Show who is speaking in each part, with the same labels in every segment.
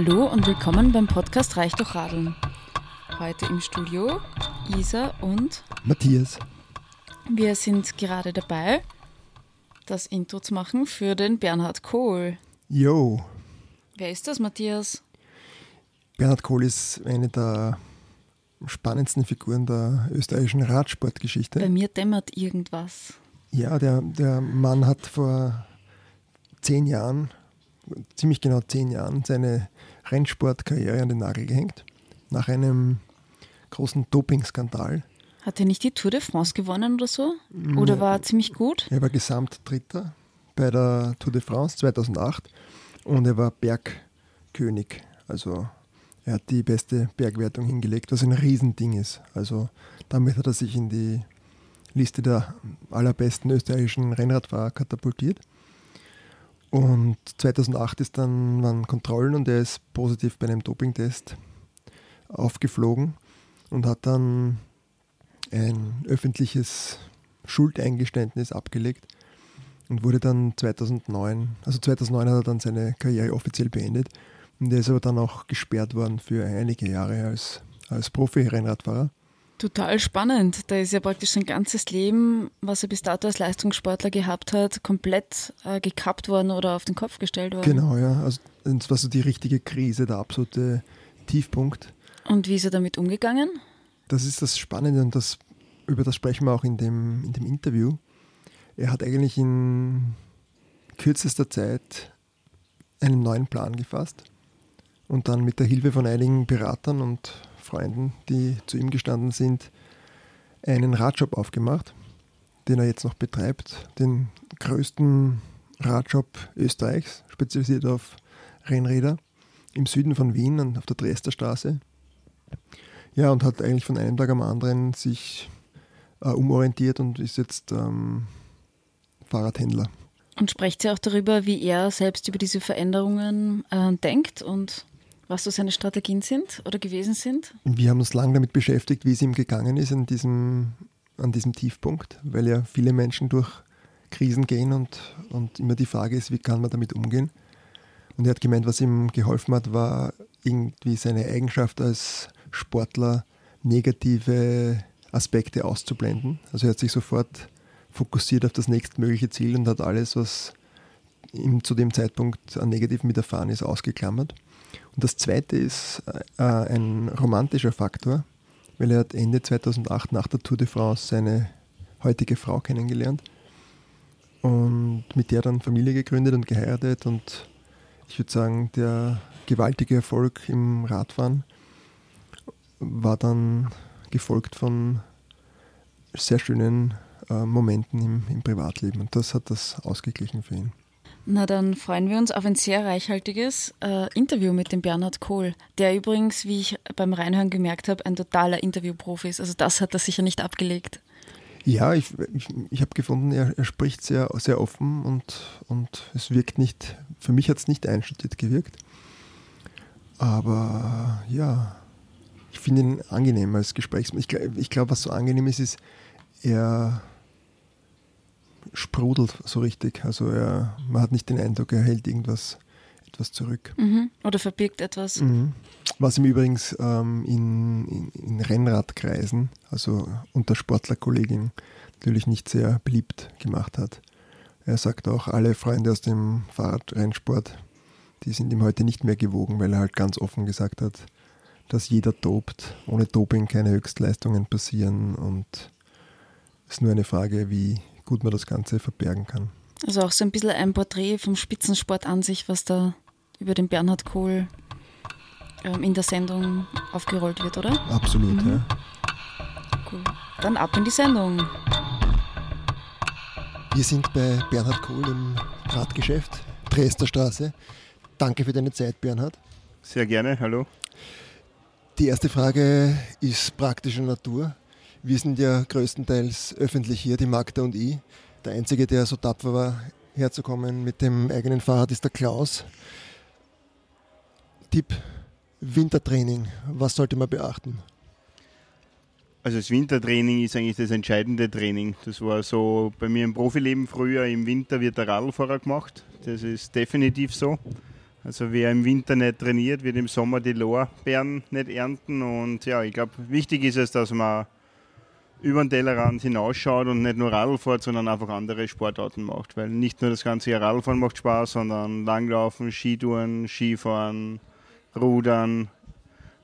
Speaker 1: Hallo und willkommen beim Podcast Reich durch Radeln. Heute im Studio Isa und
Speaker 2: Matthias.
Speaker 1: Wir sind gerade dabei, das Intro zu machen für den Bernhard Kohl.
Speaker 2: Yo.
Speaker 1: Wer ist das, Matthias?
Speaker 2: Bernhard Kohl ist eine der spannendsten Figuren der österreichischen Radsportgeschichte.
Speaker 1: Bei mir dämmert irgendwas.
Speaker 2: Ja, der, der Mann hat vor zehn Jahren, ziemlich genau zehn Jahren, seine Rennsportkarriere an den Nagel gehängt. Nach einem großen Dopingskandal.
Speaker 1: Hat er nicht die Tour de France gewonnen oder so? Oder war er ziemlich gut?
Speaker 2: Er war Gesamtdritter bei der Tour de France 2008 und er war Bergkönig. Also er hat die beste Bergwertung hingelegt, was ein Riesending ist. Also damit hat er sich in die Liste der allerbesten österreichischen Rennradfahrer katapultiert. Und 2008 ist dann waren Kontrollen und er ist positiv bei einem Dopingtest aufgeflogen und hat dann ein öffentliches Schuldeingeständnis abgelegt und wurde dann 2009, also 2009 hat er dann seine Karriere offiziell beendet und er ist aber dann auch gesperrt worden für einige Jahre als, als Profi-Rennradfahrer.
Speaker 1: Total spannend. Da ist ja praktisch sein ganzes Leben, was er bis dato als Leistungssportler gehabt hat, komplett äh, gekappt worden oder auf den Kopf gestellt worden.
Speaker 2: Genau, ja. Also das war so die richtige Krise, der absolute Tiefpunkt.
Speaker 1: Und wie ist er damit umgegangen?
Speaker 2: Das ist das Spannende und das, über das sprechen wir auch in dem, in dem Interview. Er hat eigentlich in kürzester Zeit einen neuen Plan gefasst und dann mit der Hilfe von einigen Beratern und Freunden, die zu ihm gestanden sind, einen Radshop aufgemacht, den er jetzt noch betreibt, den größten Radshop Österreichs, spezialisiert auf Rennräder im Süden von Wien auf der Dresdner Straße. Ja, und hat eigentlich von einem Tag am anderen sich äh, umorientiert und ist jetzt ähm, Fahrradhändler.
Speaker 1: Und sprecht sie auch darüber, wie er selbst über diese Veränderungen äh, denkt und was so seine Strategien sind oder gewesen sind?
Speaker 2: Wir haben uns lange damit beschäftigt, wie es ihm gegangen ist an diesem, an diesem Tiefpunkt, weil ja viele Menschen durch Krisen gehen und, und immer die Frage ist, wie kann man damit umgehen. Und er hat gemeint, was ihm geholfen hat, war irgendwie seine Eigenschaft als Sportler, negative Aspekte auszublenden. Also er hat sich sofort fokussiert auf das nächstmögliche Ziel und hat alles, was ihm zu dem Zeitpunkt an Negativen widerfahren ist, ausgeklammert. Und das zweite ist äh, ein romantischer Faktor, weil er hat Ende 2008 nach der Tour de France seine heutige Frau kennengelernt und mit der dann Familie gegründet und geheiratet und ich würde sagen, der gewaltige Erfolg im Radfahren war dann gefolgt von sehr schönen äh, Momenten im, im Privatleben und das hat das ausgeglichen für ihn.
Speaker 1: Na, dann freuen wir uns auf ein sehr reichhaltiges äh, Interview mit dem Bernhard Kohl, der übrigens, wie ich beim Reinhören gemerkt habe, ein totaler Interviewprofi ist. Also das hat er sicher nicht abgelegt.
Speaker 2: Ja, ich, ich, ich habe gefunden, er, er, spricht sehr, sehr offen und, und es wirkt nicht, für mich hat es nicht einstudiert gewirkt. Aber ja, ich finde ihn angenehm als Gesprächsmann. Ich, ich glaube, was so angenehm ist, ist, er sprudelt so richtig. Also er, man hat nicht den Eindruck, er hält irgendwas etwas zurück.
Speaker 1: Mhm. Oder verbirgt etwas.
Speaker 2: Mhm. Was ihm übrigens ähm, in, in, in, Rennradkreisen, also unter Sportlerkollegen, natürlich nicht sehr beliebt gemacht hat. Er sagt auch, alle Freunde aus dem Fahrradrennsport, die sind ihm heute nicht mehr gewogen, weil er halt ganz offen gesagt hat, dass jeder dopt, ohne Doping keine Höchstleistungen passieren und es ist nur eine Frage, wie, gut man das Ganze verbergen kann.
Speaker 1: Also auch so ein bisschen ein Porträt vom Spitzensport an sich, was da über den Bernhard Kohl ähm, in der Sendung aufgerollt wird, oder?
Speaker 2: Absolut, mhm. ja.
Speaker 1: Cool. Dann ab in die Sendung.
Speaker 2: Wir sind bei Bernhard Kohl im Radgeschäft, Dresdner Straße. Danke für deine Zeit, Bernhard.
Speaker 3: Sehr gerne, hallo.
Speaker 2: Die erste Frage ist praktischer Natur. Wir sind ja größtenteils öffentlich hier, die Magda und ich. Der Einzige, der so tapfer war, herzukommen mit dem eigenen Fahrrad, ist der Klaus. Tipp: Wintertraining. Was sollte man beachten?
Speaker 3: Also das Wintertraining ist eigentlich das entscheidende Training. Das war so bei mir im Profileben früher, im Winter wird der Radlfahrer gemacht. Das ist definitiv so. Also wer im Winter nicht trainiert, wird im Sommer die Lorbeeren nicht ernten. Und ja, ich glaube, wichtig ist es, dass man über den Tellerrand hinausschaut und nicht nur Radl fährt, sondern einfach andere Sportarten macht. Weil nicht nur das ganze Jahr Radlfahren macht Spaß, sondern Langlaufen, Skitouren, Skifahren, Rudern.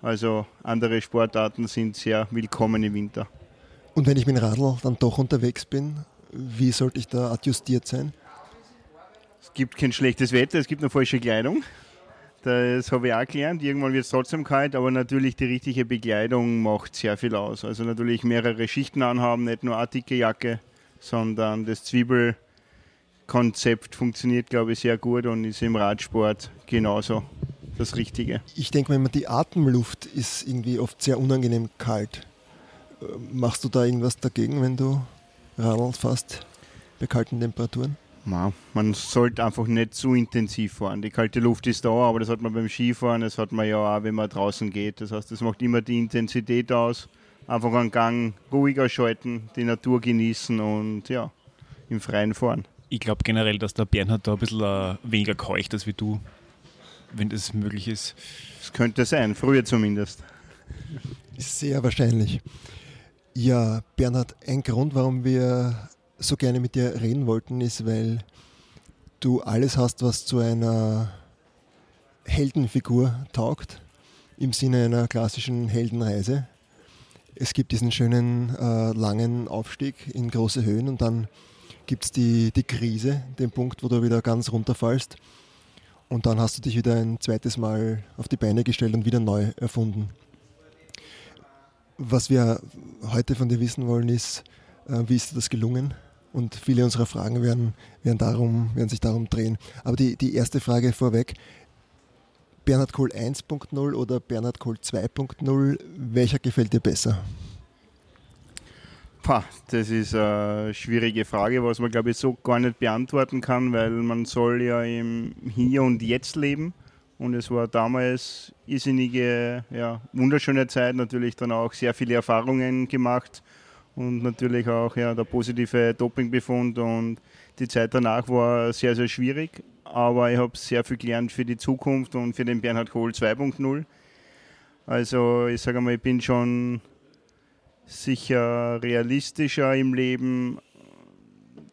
Speaker 3: Also andere Sportarten sind sehr willkommen im Winter.
Speaker 2: Und wenn ich mit dem Radl dann doch unterwegs bin, wie sollte ich da adjustiert sein?
Speaker 3: Es gibt kein schlechtes Wetter, es gibt eine falsche Kleidung. Das habe ich auch gelernt. Irgendwann wird es trotzdem kalt, aber natürlich die richtige Bekleidung macht sehr viel aus. Also natürlich mehrere Schichten anhaben, nicht nur eine dicke Jacke, sondern das Zwiebelkonzept funktioniert, glaube ich, sehr gut und ist im Radsport genauso das Richtige.
Speaker 2: Ich denke mal, die Atemluft ist irgendwie oft sehr unangenehm kalt. Äh, machst du da irgendwas dagegen, wenn du Radl fährst bei kalten Temperaturen?
Speaker 3: Man sollte einfach nicht zu intensiv fahren. Die kalte Luft ist da, aber das hat man beim Skifahren, das hat man ja auch, wenn man draußen geht. Das heißt, das macht immer die Intensität aus. Einfach einen Gang ruhiger schalten, die Natur genießen und ja, im Freien fahren.
Speaker 4: Ich glaube generell, dass der Bernhard da ein bisschen uh, weniger keucht ist wie du, wenn das möglich ist.
Speaker 3: Das könnte sein, früher zumindest.
Speaker 2: Sehr wahrscheinlich. Ja, Bernhard, ein Grund, warum wir so gerne mit dir reden wollten, ist, weil du alles hast, was zu einer Heldenfigur taugt, im Sinne einer klassischen Heldenreise. Es gibt diesen schönen äh, langen Aufstieg in große Höhen und dann gibt es die, die Krise, den Punkt, wo du wieder ganz runterfallst. Und dann hast du dich wieder ein zweites Mal auf die Beine gestellt und wieder neu erfunden. Was wir heute von dir wissen wollen, ist, äh, wie ist dir das gelungen? Und viele unserer Fragen werden, werden, darum, werden sich darum drehen. Aber die, die erste Frage vorweg, Bernhard Kohl 1.0 oder Bernhard Kohl 2.0, welcher gefällt dir besser?
Speaker 3: Das ist eine schwierige Frage, was man glaube ich so gar nicht beantworten kann, weil man soll ja im Hier und Jetzt leben. Und es war damals irrsinnige, ja, wunderschöne Zeit, natürlich dann auch sehr viele Erfahrungen gemacht und natürlich auch ja, der positive Dopingbefund und die Zeit danach war sehr, sehr schwierig, aber ich habe sehr viel gelernt für die Zukunft und für den Bernhard Kohl 2.0. Also ich sage mal, ich bin schon sicher realistischer im Leben,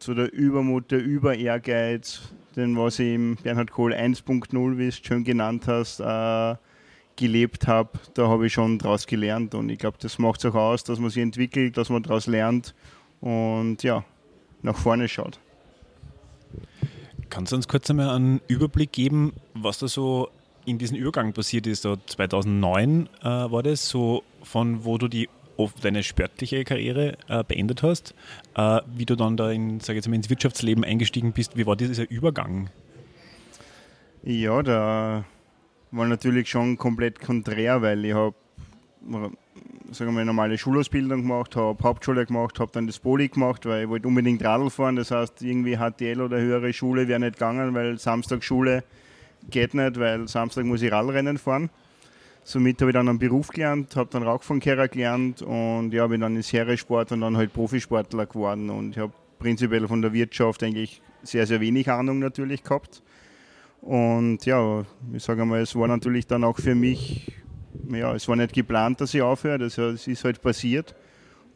Speaker 3: zu der Übermut, der Über-Ehrgeiz, denn was ich im Bernhard Kohl 1.0, wie es schön genannt hast, äh, gelebt habe, da habe ich schon daraus gelernt. Und ich glaube, das macht es auch aus, dass man sich entwickelt, dass man daraus lernt und ja, nach vorne schaut.
Speaker 4: Kannst du uns kurz einmal einen Überblick geben, was da so in diesem Übergang passiert ist? So 2009 äh, war das, so von wo du die deine sportliche Karriere äh, beendet hast, äh, wie du dann da in, sag jetzt mal, ins Wirtschaftsleben eingestiegen bist. Wie war dieser Übergang?
Speaker 3: Ja, da war natürlich schon komplett konträr, weil ich habe sagen wir normale Schulausbildung gemacht, habe Hauptschule gemacht, habe dann das Poli gemacht, weil ich wollte unbedingt Radl fahren. Das heißt, irgendwie HTL oder höhere Schule wäre nicht gegangen, weil Samstag Schule geht nicht, weil Samstag muss ich Radlrennen fahren. Somit habe ich dann einen Beruf gelernt, habe dann Rauchfangkehrer gelernt und ja, bin dann in Seriesport und dann halt Profisportler geworden und ich habe prinzipiell von der Wirtschaft eigentlich sehr, sehr wenig Ahnung natürlich gehabt. Und ja, ich sage mal, es war natürlich dann auch für mich, ja, es war nicht geplant, dass ich aufhöre, das ist halt passiert.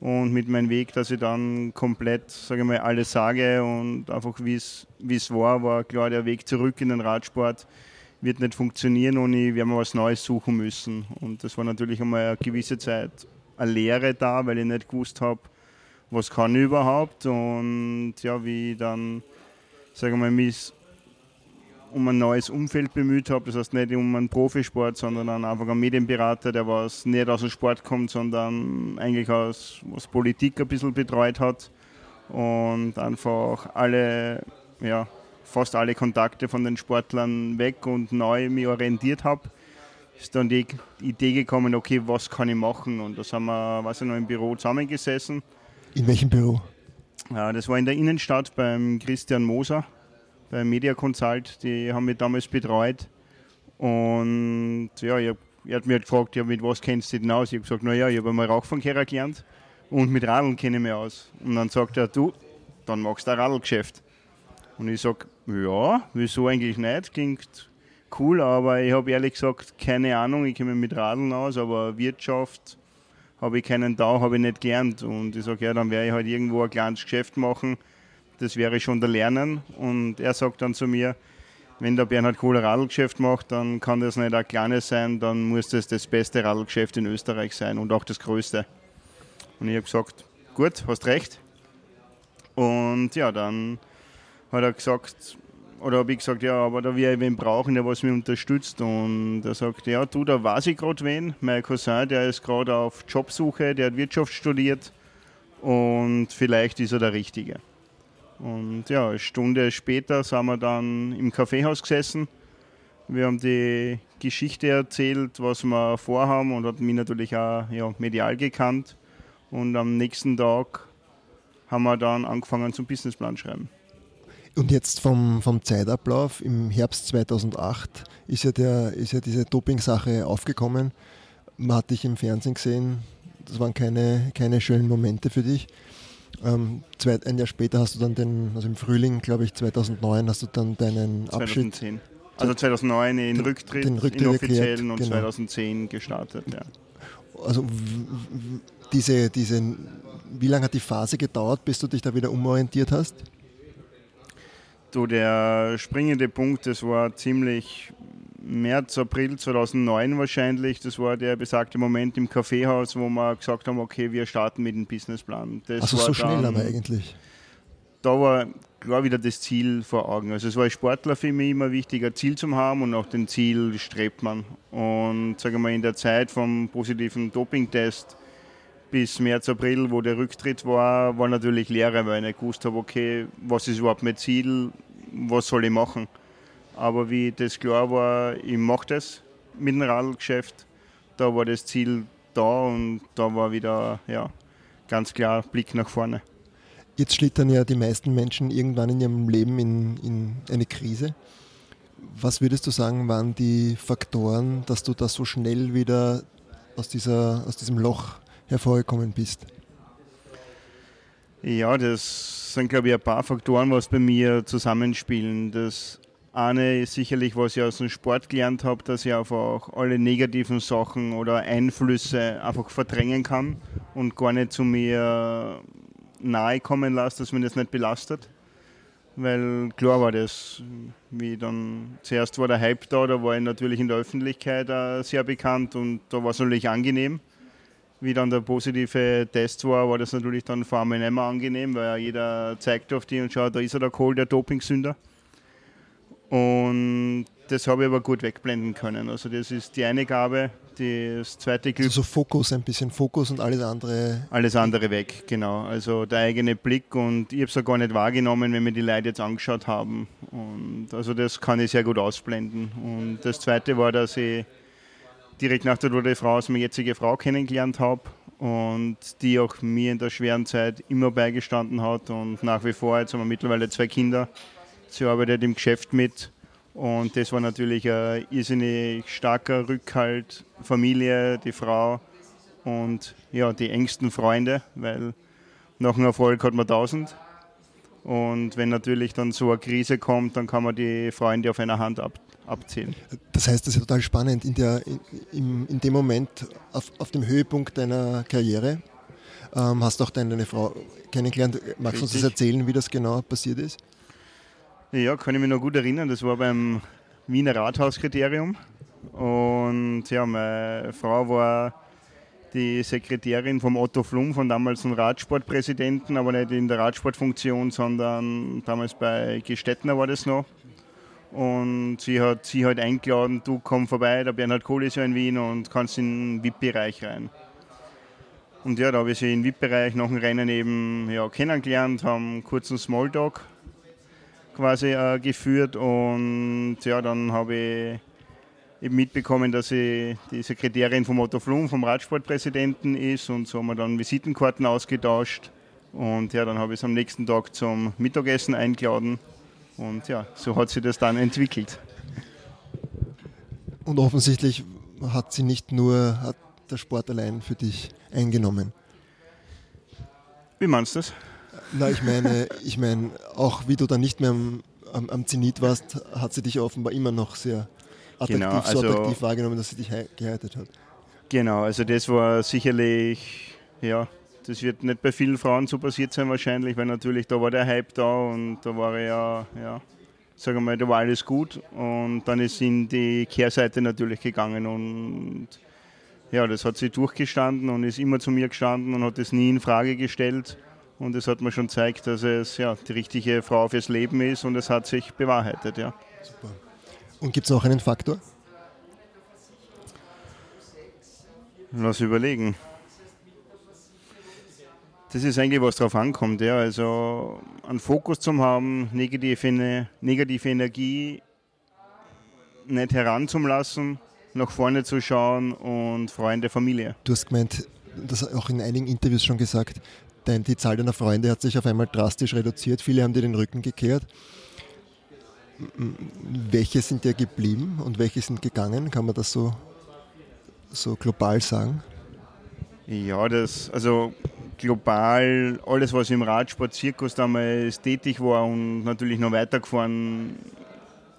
Speaker 3: Und mit meinem Weg, dass ich dann komplett, sage ich mal, alles sage und einfach wie es war, war klar, der Weg zurück in den Radsport wird nicht funktionieren und ich werde mir was Neues suchen müssen. Und das war natürlich einmal eine gewisse Zeit eine Lehre da, weil ich nicht gewusst habe, was kann ich überhaupt. Und ja, wie ich dann, sage ich mal, mich um ein neues Umfeld bemüht habe. Das heißt nicht um einen Profisport, sondern dann einfach einen Medienberater, der was nicht aus dem Sport kommt, sondern eigentlich aus was Politik ein bisschen betreut hat und einfach alle, ja, fast alle Kontakte von den Sportlern weg und neu mich orientiert habe. Ist dann die Idee gekommen, okay, was kann ich machen? Und da sind wir, weiß ich noch, im Büro zusammengesessen.
Speaker 2: In welchem Büro?
Speaker 3: Ja, das war in der Innenstadt beim Christian Moser bei Media Consult, die haben mich damals betreut. Und ja, ich er hat mich halt gefragt, ja, mit was kennst du denn aus? Ich habe gesagt, naja, ich habe einmal Rauchfangkehrer gelernt und mit Radeln kenne ich mich aus. Und dann sagt er, du, dann machst du ein Radlgeschäft. Und ich sage, ja, wieso eigentlich nicht? Klingt cool, aber ich habe ehrlich gesagt keine Ahnung. Ich kenne mich mit Radeln aus, aber Wirtschaft habe ich keinen da, habe ich nicht gelernt. Und ich sage, ja, dann werde ich halt irgendwo ein kleines Geschäft machen. Das wäre schon der Lernen. Und er sagt dann zu mir, wenn der Bernhard Kohl ein Radlgeschäft macht, dann kann das nicht ein kleines sein, dann muss das das beste Radlgeschäft in Österreich sein und auch das größte. Und ich habe gesagt, gut, hast recht. Und ja, dann hat er gesagt, oder habe ich gesagt, ja, aber da wir wen brauchen, der was mich unterstützt. Und er sagt, ja, du, da weiß ich gerade wen. Mein Cousin, der ist gerade auf Jobsuche, der hat Wirtschaft studiert und vielleicht ist er der Richtige. Und ja, eine Stunde später sind wir dann im Kaffeehaus gesessen. Wir haben die Geschichte erzählt, was wir vorhaben und hat mich natürlich auch ja, medial gekannt. Und am nächsten Tag haben wir dann angefangen zum Businessplan schreiben.
Speaker 2: Und jetzt vom, vom Zeitablauf im Herbst 2008 ist ja, der, ist ja diese Doping-Sache aufgekommen. Man hat dich im Fernsehen gesehen, das waren keine, keine schönen Momente für dich. Ähm, zwei, ein Jahr später hast du dann den, also im Frühling, glaube ich, 2009, hast du dann deinen 2010. Abschied.
Speaker 3: Also 2009 in Rücktritt, den Rücktritt in offiziellen und genau. 2010 gestartet, ja.
Speaker 2: Also diese, diese, wie lange hat die Phase gedauert, bis du dich da wieder umorientiert hast?
Speaker 3: Du, der springende Punkt, das war ziemlich März, April 2009 wahrscheinlich. Das war der besagte Moment im Kaffeehaus, wo wir gesagt haben, okay, wir starten mit dem Businessplan. Das
Speaker 2: also so schnell aber eigentlich.
Speaker 3: Da war klar wieder das Ziel vor Augen. Also es war als Sportler für mich immer wichtig, ein Ziel zu haben und nach dem Ziel strebt man. Und sagen wir in der Zeit vom positiven Dopingtest bis März, April, wo der Rücktritt war, war natürlich Lehre, weil ich nicht gewusst habe, okay, was ist überhaupt mein Ziel, was soll ich machen. Aber wie das klar war, ich mache das mit dem Radlgeschäft, da war das Ziel da und da war wieder ja, ganz klar Blick nach vorne.
Speaker 2: Jetzt schlittern ja die meisten Menschen irgendwann in ihrem Leben in, in eine Krise. Was würdest du sagen, waren die Faktoren, dass du da so schnell wieder aus, dieser, aus diesem Loch hervorgekommen bist?
Speaker 3: Ja, das sind, glaube ich, ein paar Faktoren, was bei mir zusammenspielen. Das eine ist sicherlich, was ich aus dem Sport gelernt habe, dass ich einfach alle negativen Sachen oder Einflüsse einfach verdrängen kann und gar nicht zu mir nahe kommen lasse, dass mir das nicht belastet. Weil klar war das, wie dann zuerst war der Hype da, da war ich natürlich in der Öffentlichkeit sehr bekannt und da war es natürlich angenehm. Wie dann der positive Test war, war das natürlich dann vor allem nicht mehr angenehm, weil jeder zeigt auf die und schaut, da ist er der Kohl, der Dopingsünder. Und das habe ich aber gut wegblenden können. Also das ist die eine Gabe. Das zweite Glück.
Speaker 2: Also so Fokus, ein bisschen Fokus und alles andere.
Speaker 3: Alles andere weg, genau. Also der eigene Blick und ich habe es ja gar nicht wahrgenommen, wenn mir die Leute jetzt angeschaut haben. Und also das kann ich sehr gut ausblenden. Und das zweite war, dass ich direkt nach der Tour der Frau als meine jetzige Frau kennengelernt habe und die auch mir in der schweren Zeit immer beigestanden hat und nach wie vor, jetzt haben wir mittlerweile zwei Kinder, Sie arbeitet im Geschäft mit und das war natürlich ein irrsinnig starker Rückhalt. Familie, die Frau und ja, die engsten Freunde, weil nach einem Erfolg hat man tausend. Und wenn natürlich dann so eine Krise kommt, dann kann man die Freunde auf einer Hand ab, abzählen.
Speaker 2: Das heißt, das ist total spannend. In, der, in, in dem Moment, auf, auf dem Höhepunkt deiner Karriere, ähm, hast du auch deine Frau kennengelernt. Magst du uns das erzählen, wie das genau passiert ist?
Speaker 3: Ja, kann ich mich noch gut erinnern. Das war beim Wiener Rathauskriterium. Und ja, meine Frau war die Sekretärin vom Otto Flum, von damals einem Radsportpräsidenten, aber nicht in der Radsportfunktion, sondern damals bei Gestettner war das noch. Und sie hat sie halt eingeladen, du komm vorbei, der Bernhard Kohl ist ja in Wien und kannst in den VIP-Bereich rein. Und ja, da habe ich sie im VIP-Bereich nach dem Rennen eben ja, kennengelernt, haben einen kurzen Smalltalk quasi äh, geführt und ja, dann habe ich eben mitbekommen, dass sie die Sekretärin vom Otto Flum, vom Radsportpräsidenten ist und so haben wir dann Visitenkarten ausgetauscht und ja, dann habe ich es am nächsten Tag zum Mittagessen eingeladen und ja, so hat sich das dann entwickelt.
Speaker 2: Und offensichtlich hat sie nicht nur hat der Sport allein für dich eingenommen.
Speaker 3: Wie meinst du das?
Speaker 2: Na, ich meine, ich meine, auch wie du dann nicht mehr am, am, am Zenit warst, hat sie dich offenbar immer noch sehr attraktiv,
Speaker 3: Genau,
Speaker 2: so
Speaker 3: also-
Speaker 2: attraktiv wahrgenommen, dass sie dich hei- geheiratet hat.
Speaker 3: Genau, also das war sicherlich, ja, das wird nicht bei vielen Frauen so passiert sein wahrscheinlich, weil natürlich da war der Hype da und da war ja, ja, sagen wir mal, da war alles gut und dann ist in die Kehrseite natürlich gegangen und ja, das hat sie durchgestanden und ist immer zu mir gestanden und hat das nie in Frage gestellt und das hat mir schon gezeigt, dass es ja die richtige Frau fürs Leben ist und es hat sich bewahrheitet, ja.
Speaker 2: Und gibt es noch einen Faktor?
Speaker 3: Lass überlegen. Das ist eigentlich, was drauf ankommt. Ja. Also einen Fokus zu haben, negative, negative Energie nicht heranzulassen, nach vorne zu schauen und Freunde, Familie.
Speaker 2: Du hast gemeint, das auch in einigen Interviews schon gesagt, dein, die Zahl deiner Freunde hat sich auf einmal drastisch reduziert. Viele haben dir den Rücken gekehrt. Welche sind dir geblieben und welche sind gegangen? Kann man das so, so global sagen?
Speaker 3: Ja, das, also global, alles was im Radsport, Zirkus damals tätig war und natürlich noch weitergefahren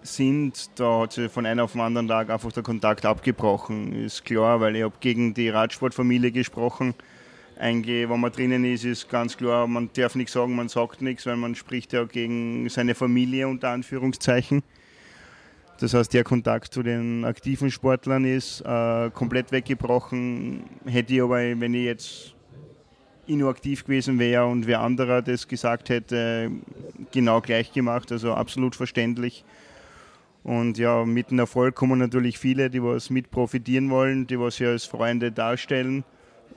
Speaker 3: sind, da hat sich von einem auf den anderen Tag einfach der Kontakt abgebrochen. Ist klar, weil ich habe gegen die Radsportfamilie gesprochen. Eigentlich, wenn man drinnen ist, ist ganz klar, man darf nichts sagen, man sagt nichts, weil man spricht ja gegen seine Familie unter Anführungszeichen. Das heißt, der Kontakt zu den aktiven Sportlern ist äh, komplett weggebrochen. Hätte ich aber, wenn ich jetzt inaktiv gewesen wäre und wer anderer das gesagt hätte, genau gleich gemacht. Also absolut verständlich. Und ja, mit dem Erfolg kommen natürlich viele, die was mit profitieren wollen, die was sie als Freunde darstellen.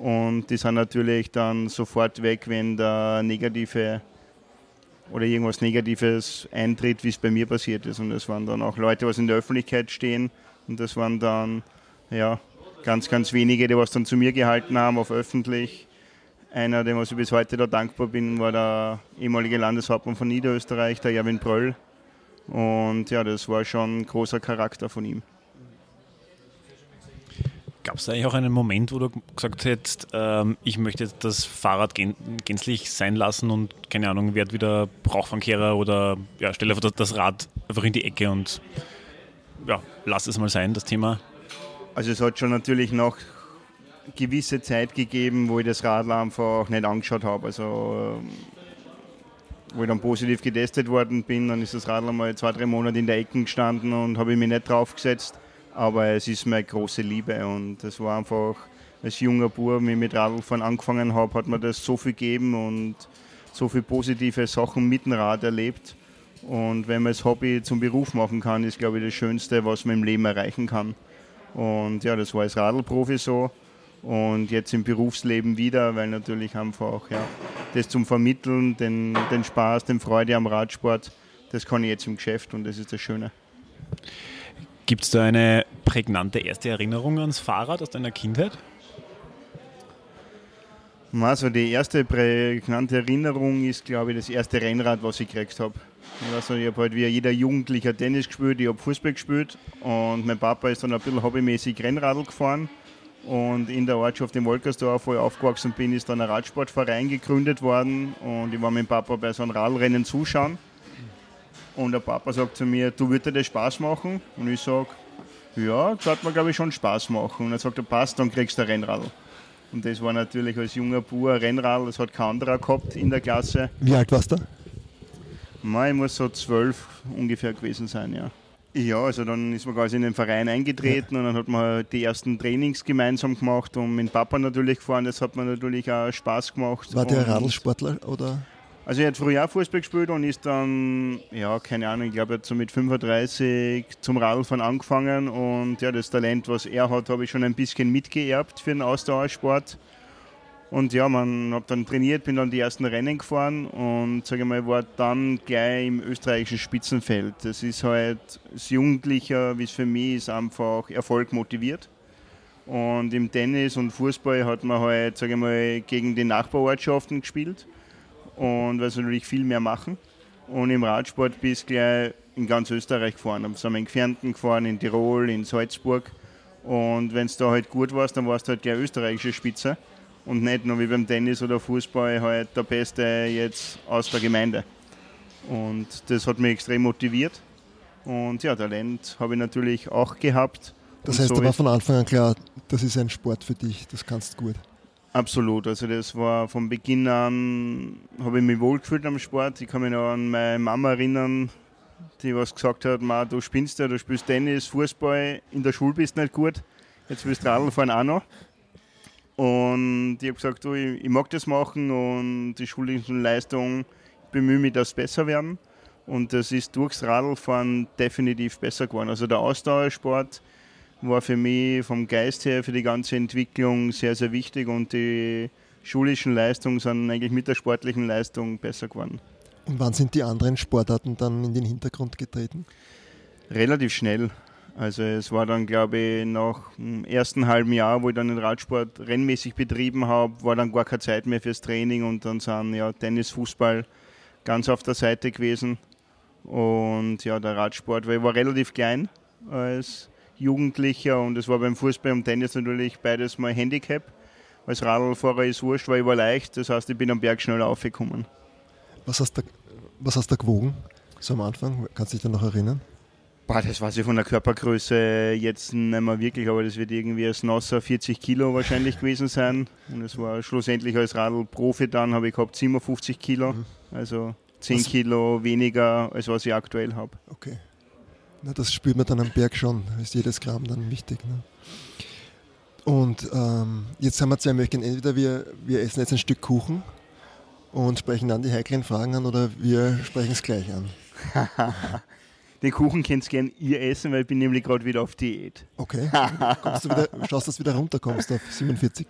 Speaker 3: Und die sind natürlich dann sofort weg, wenn der negative oder irgendwas Negatives eintritt, wie es bei mir passiert ist. Und das waren dann auch Leute, was in der Öffentlichkeit stehen. Und das waren dann ja, ganz, ganz wenige, die was dann zu mir gehalten haben, auf öffentlich. Einer, dem was ich bis heute da dankbar bin, war der ehemalige Landeshauptmann von Niederösterreich, der Erwin Bröll. Und ja, das war schon ein großer Charakter von ihm.
Speaker 4: Gab es eigentlich auch einen Moment, wo du gesagt hättest, ähm, ich möchte das Fahrrad gän gänzlich sein lassen und keine Ahnung, werde wieder Brauchfangkehrer oder ja, stelle einfach das- Rad einfach in die Ecke und ja, lass es mal sein, das Thema.
Speaker 3: Also es hat schon natürlich noch gewisse Zeit gegeben, wo ich das Radl einfach nicht angeschaut habe. Also ähm, wo ich dann positiv getestet worden bin, dann ist das Radl mal zwei, drei Monate in der Ecke gestanden und habe ich mich nicht draufgesetzt. Aber es ist meine große Liebe und das war einfach, als junger Bub, wie ich mit Radlfahren angefangen habe, hat mir das so viel gegeben und so viele positive Sachen mit dem Rad erlebt. Und wenn man das Hobby zum Beruf machen kann, ist, glaube ich, das Schönste, was man im Leben erreichen kann. Und ja, das war als Radlprofi so. Und jetzt im Berufsleben wieder, weil natürlich einfach ja, das zum Vermitteln, den, den Spaß, den Freude am Radsport, das kann ich jetzt im Geschäft und das ist das Schöne.
Speaker 4: Gibt es da eine prägnante erste Erinnerung ans Fahrrad aus deiner Kindheit?
Speaker 3: Also die erste prägnante Erinnerung ist, glaube ich, das erste Rennrad, was ich gekriegt habe. Also ich habe halt wie jeder Jugendlicher Tennis gespielt, ich habe Fußball gespielt und mein Papa ist dann ein bisschen hobbymäßig Rennradl gefahren. Und in der Ortschaft in Wolkersdorf, wo ich aufgewachsen bin, ist dann ein Radsportverein gegründet worden und ich war mit dem Papa bei so einem Radlrennen zuschauen. Und der Papa sagt zu mir, du würdest dir das Spaß machen? Und ich sage, ja, das hat mir glaube ich schon Spaß machen. Und er sagt er, passt, dann kriegst du ein Rennradl. Und das war natürlich als junger Bub ein Rennradl, das hat kein anderer gehabt in der Klasse.
Speaker 2: Wie alt warst du?
Speaker 3: Ich muss so zwölf ungefähr gewesen sein, ja. Ja, also dann ist man quasi in den Verein eingetreten und dann hat man halt die ersten Trainings gemeinsam gemacht und mit Papa natürlich gefahren. Das hat mir natürlich auch Spaß gemacht.
Speaker 2: War der Radlsportler oder?
Speaker 3: Also er hat früher auch Fußball gespielt und ist dann, ja, keine Ahnung, ich glaube, er hat so mit 35 zum Radlfahren angefangen und ja, das Talent, was er hat, habe ich schon ein bisschen mitgeerbt für den Ausdauersport. Und ja, man habe dann trainiert, bin dann die ersten Rennen gefahren und sage mal, war dann gleich im österreichischen Spitzenfeld. Das ist halt als Jugendlicher, wie es für mich ist, einfach Erfolg motiviert. Und im Tennis und Fußball hat man halt, sage ich mal, gegen die Nachbarortschaften gespielt und weil sie natürlich viel mehr machen. Und im Radsport bist du gleich in ganz Österreich gefahren. Dann sind wir in Kärnten gefahren, in Tirol, in Salzburg. Und wenn es da halt gut warst, dann warst du halt gleich österreichische Spitze. Und nicht nur wie beim Tennis oder Fußball halt der Beste jetzt aus der Gemeinde. Und das hat mich extrem motiviert. Und ja, Talent habe ich natürlich auch gehabt.
Speaker 2: Das heißt,
Speaker 3: so ist-
Speaker 2: von Anfang an klar, das ist ein Sport für dich, das kannst du gut.
Speaker 3: Absolut, also das war von Beginn an, habe ich mich wohlgefühlt am Sport. Ich kann mich noch an meine Mama erinnern, die was gesagt hat, Ma, du spinnst ja, du spielst Tennis, Fußball, in der Schule bist du nicht gut, jetzt willst du Radl fahren auch noch. Und ich habe gesagt, du, ich, ich mag das machen und die schulische Leistung, ich bemühe mich, dass besser werden. Und das ist durchs Radlfahren definitiv besser geworden. Also der Ausdauersport war für mich vom Geist her für die ganze Entwicklung sehr, sehr wichtig und die schulischen Leistungen sind eigentlich mit der sportlichen Leistung besser geworden.
Speaker 2: Und wann sind die anderen Sportarten dann in den Hintergrund getreten?
Speaker 3: Relativ schnell. Also es war dann, glaube ich, nach dem ersten halben Jahr, wo ich dann den Radsport rennmäßig betrieben habe, war dann gar keine Zeit mehr fürs Training und dann sind ja Tennis, Fußball ganz auf der Seite gewesen. Und ja, der Radsport, weil ich war relativ klein als Jugendlicher und es war beim Fußball und Tennis natürlich beides mal Handicap. Als Radlfahrer ist wurscht, weil ich war leicht, das heißt, ich bin am Berg schneller aufgekommen.
Speaker 2: Was hast du, was hast du gewogen, so am Anfang? Kannst du dich da noch erinnern?
Speaker 3: Boah, das weiß ich von der Körpergröße jetzt nicht mehr wirklich, aber das wird irgendwie als Nasser 40 Kilo wahrscheinlich gewesen sein. Und es war schlussendlich als Radl-Profi dann, habe ich gehabt 57 Kilo. Also 10
Speaker 2: Was-
Speaker 3: Kilo weniger, als was ich aktuell habe.
Speaker 2: Okay. Na, das spürt man dann am Berg schon. Ist jedes Gramm dann wichtig. Ne? Und ähm, jetzt haben wir zwei Möglichkeiten. Entweder wir, wir essen jetzt ein Stück Kuchen und sprechen dann die heiklen Fragen an oder wir sprechen es gleich an.
Speaker 3: Den Kuchen könnt ihr gern ihr essen, weil ich bin nämlich gerade wieder auf Diät.
Speaker 2: Okay. Kommst du wieder, schaust, dass du wieder runterkommst auf 47,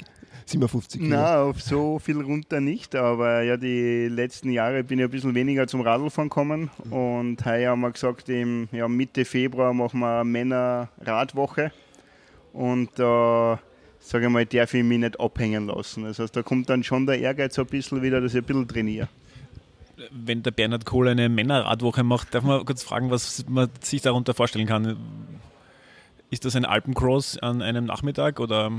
Speaker 2: 57 Kilo.
Speaker 3: Na, auf so viel runter nicht, aber ja, die letzten Jahre bin ich ein bisschen weniger zum Radlfahren gekommen und heuer haben wir gesagt, im ja, Mitte Februar machen wir eine Männer-Radwoche und da, sage ich mal, darf ich mich nicht abhängen lassen. Das heißt, da kommt dann schon der Ehrgeiz ein bisschen wieder, dass ich ein bisschen trainiere.
Speaker 4: Wenn der Bernhard Kohl eine Männerradwoche macht, darf man kurz fragen, was man sich darunter vorstellen kann. Ist das ein Alpencross an einem Nachmittag oder?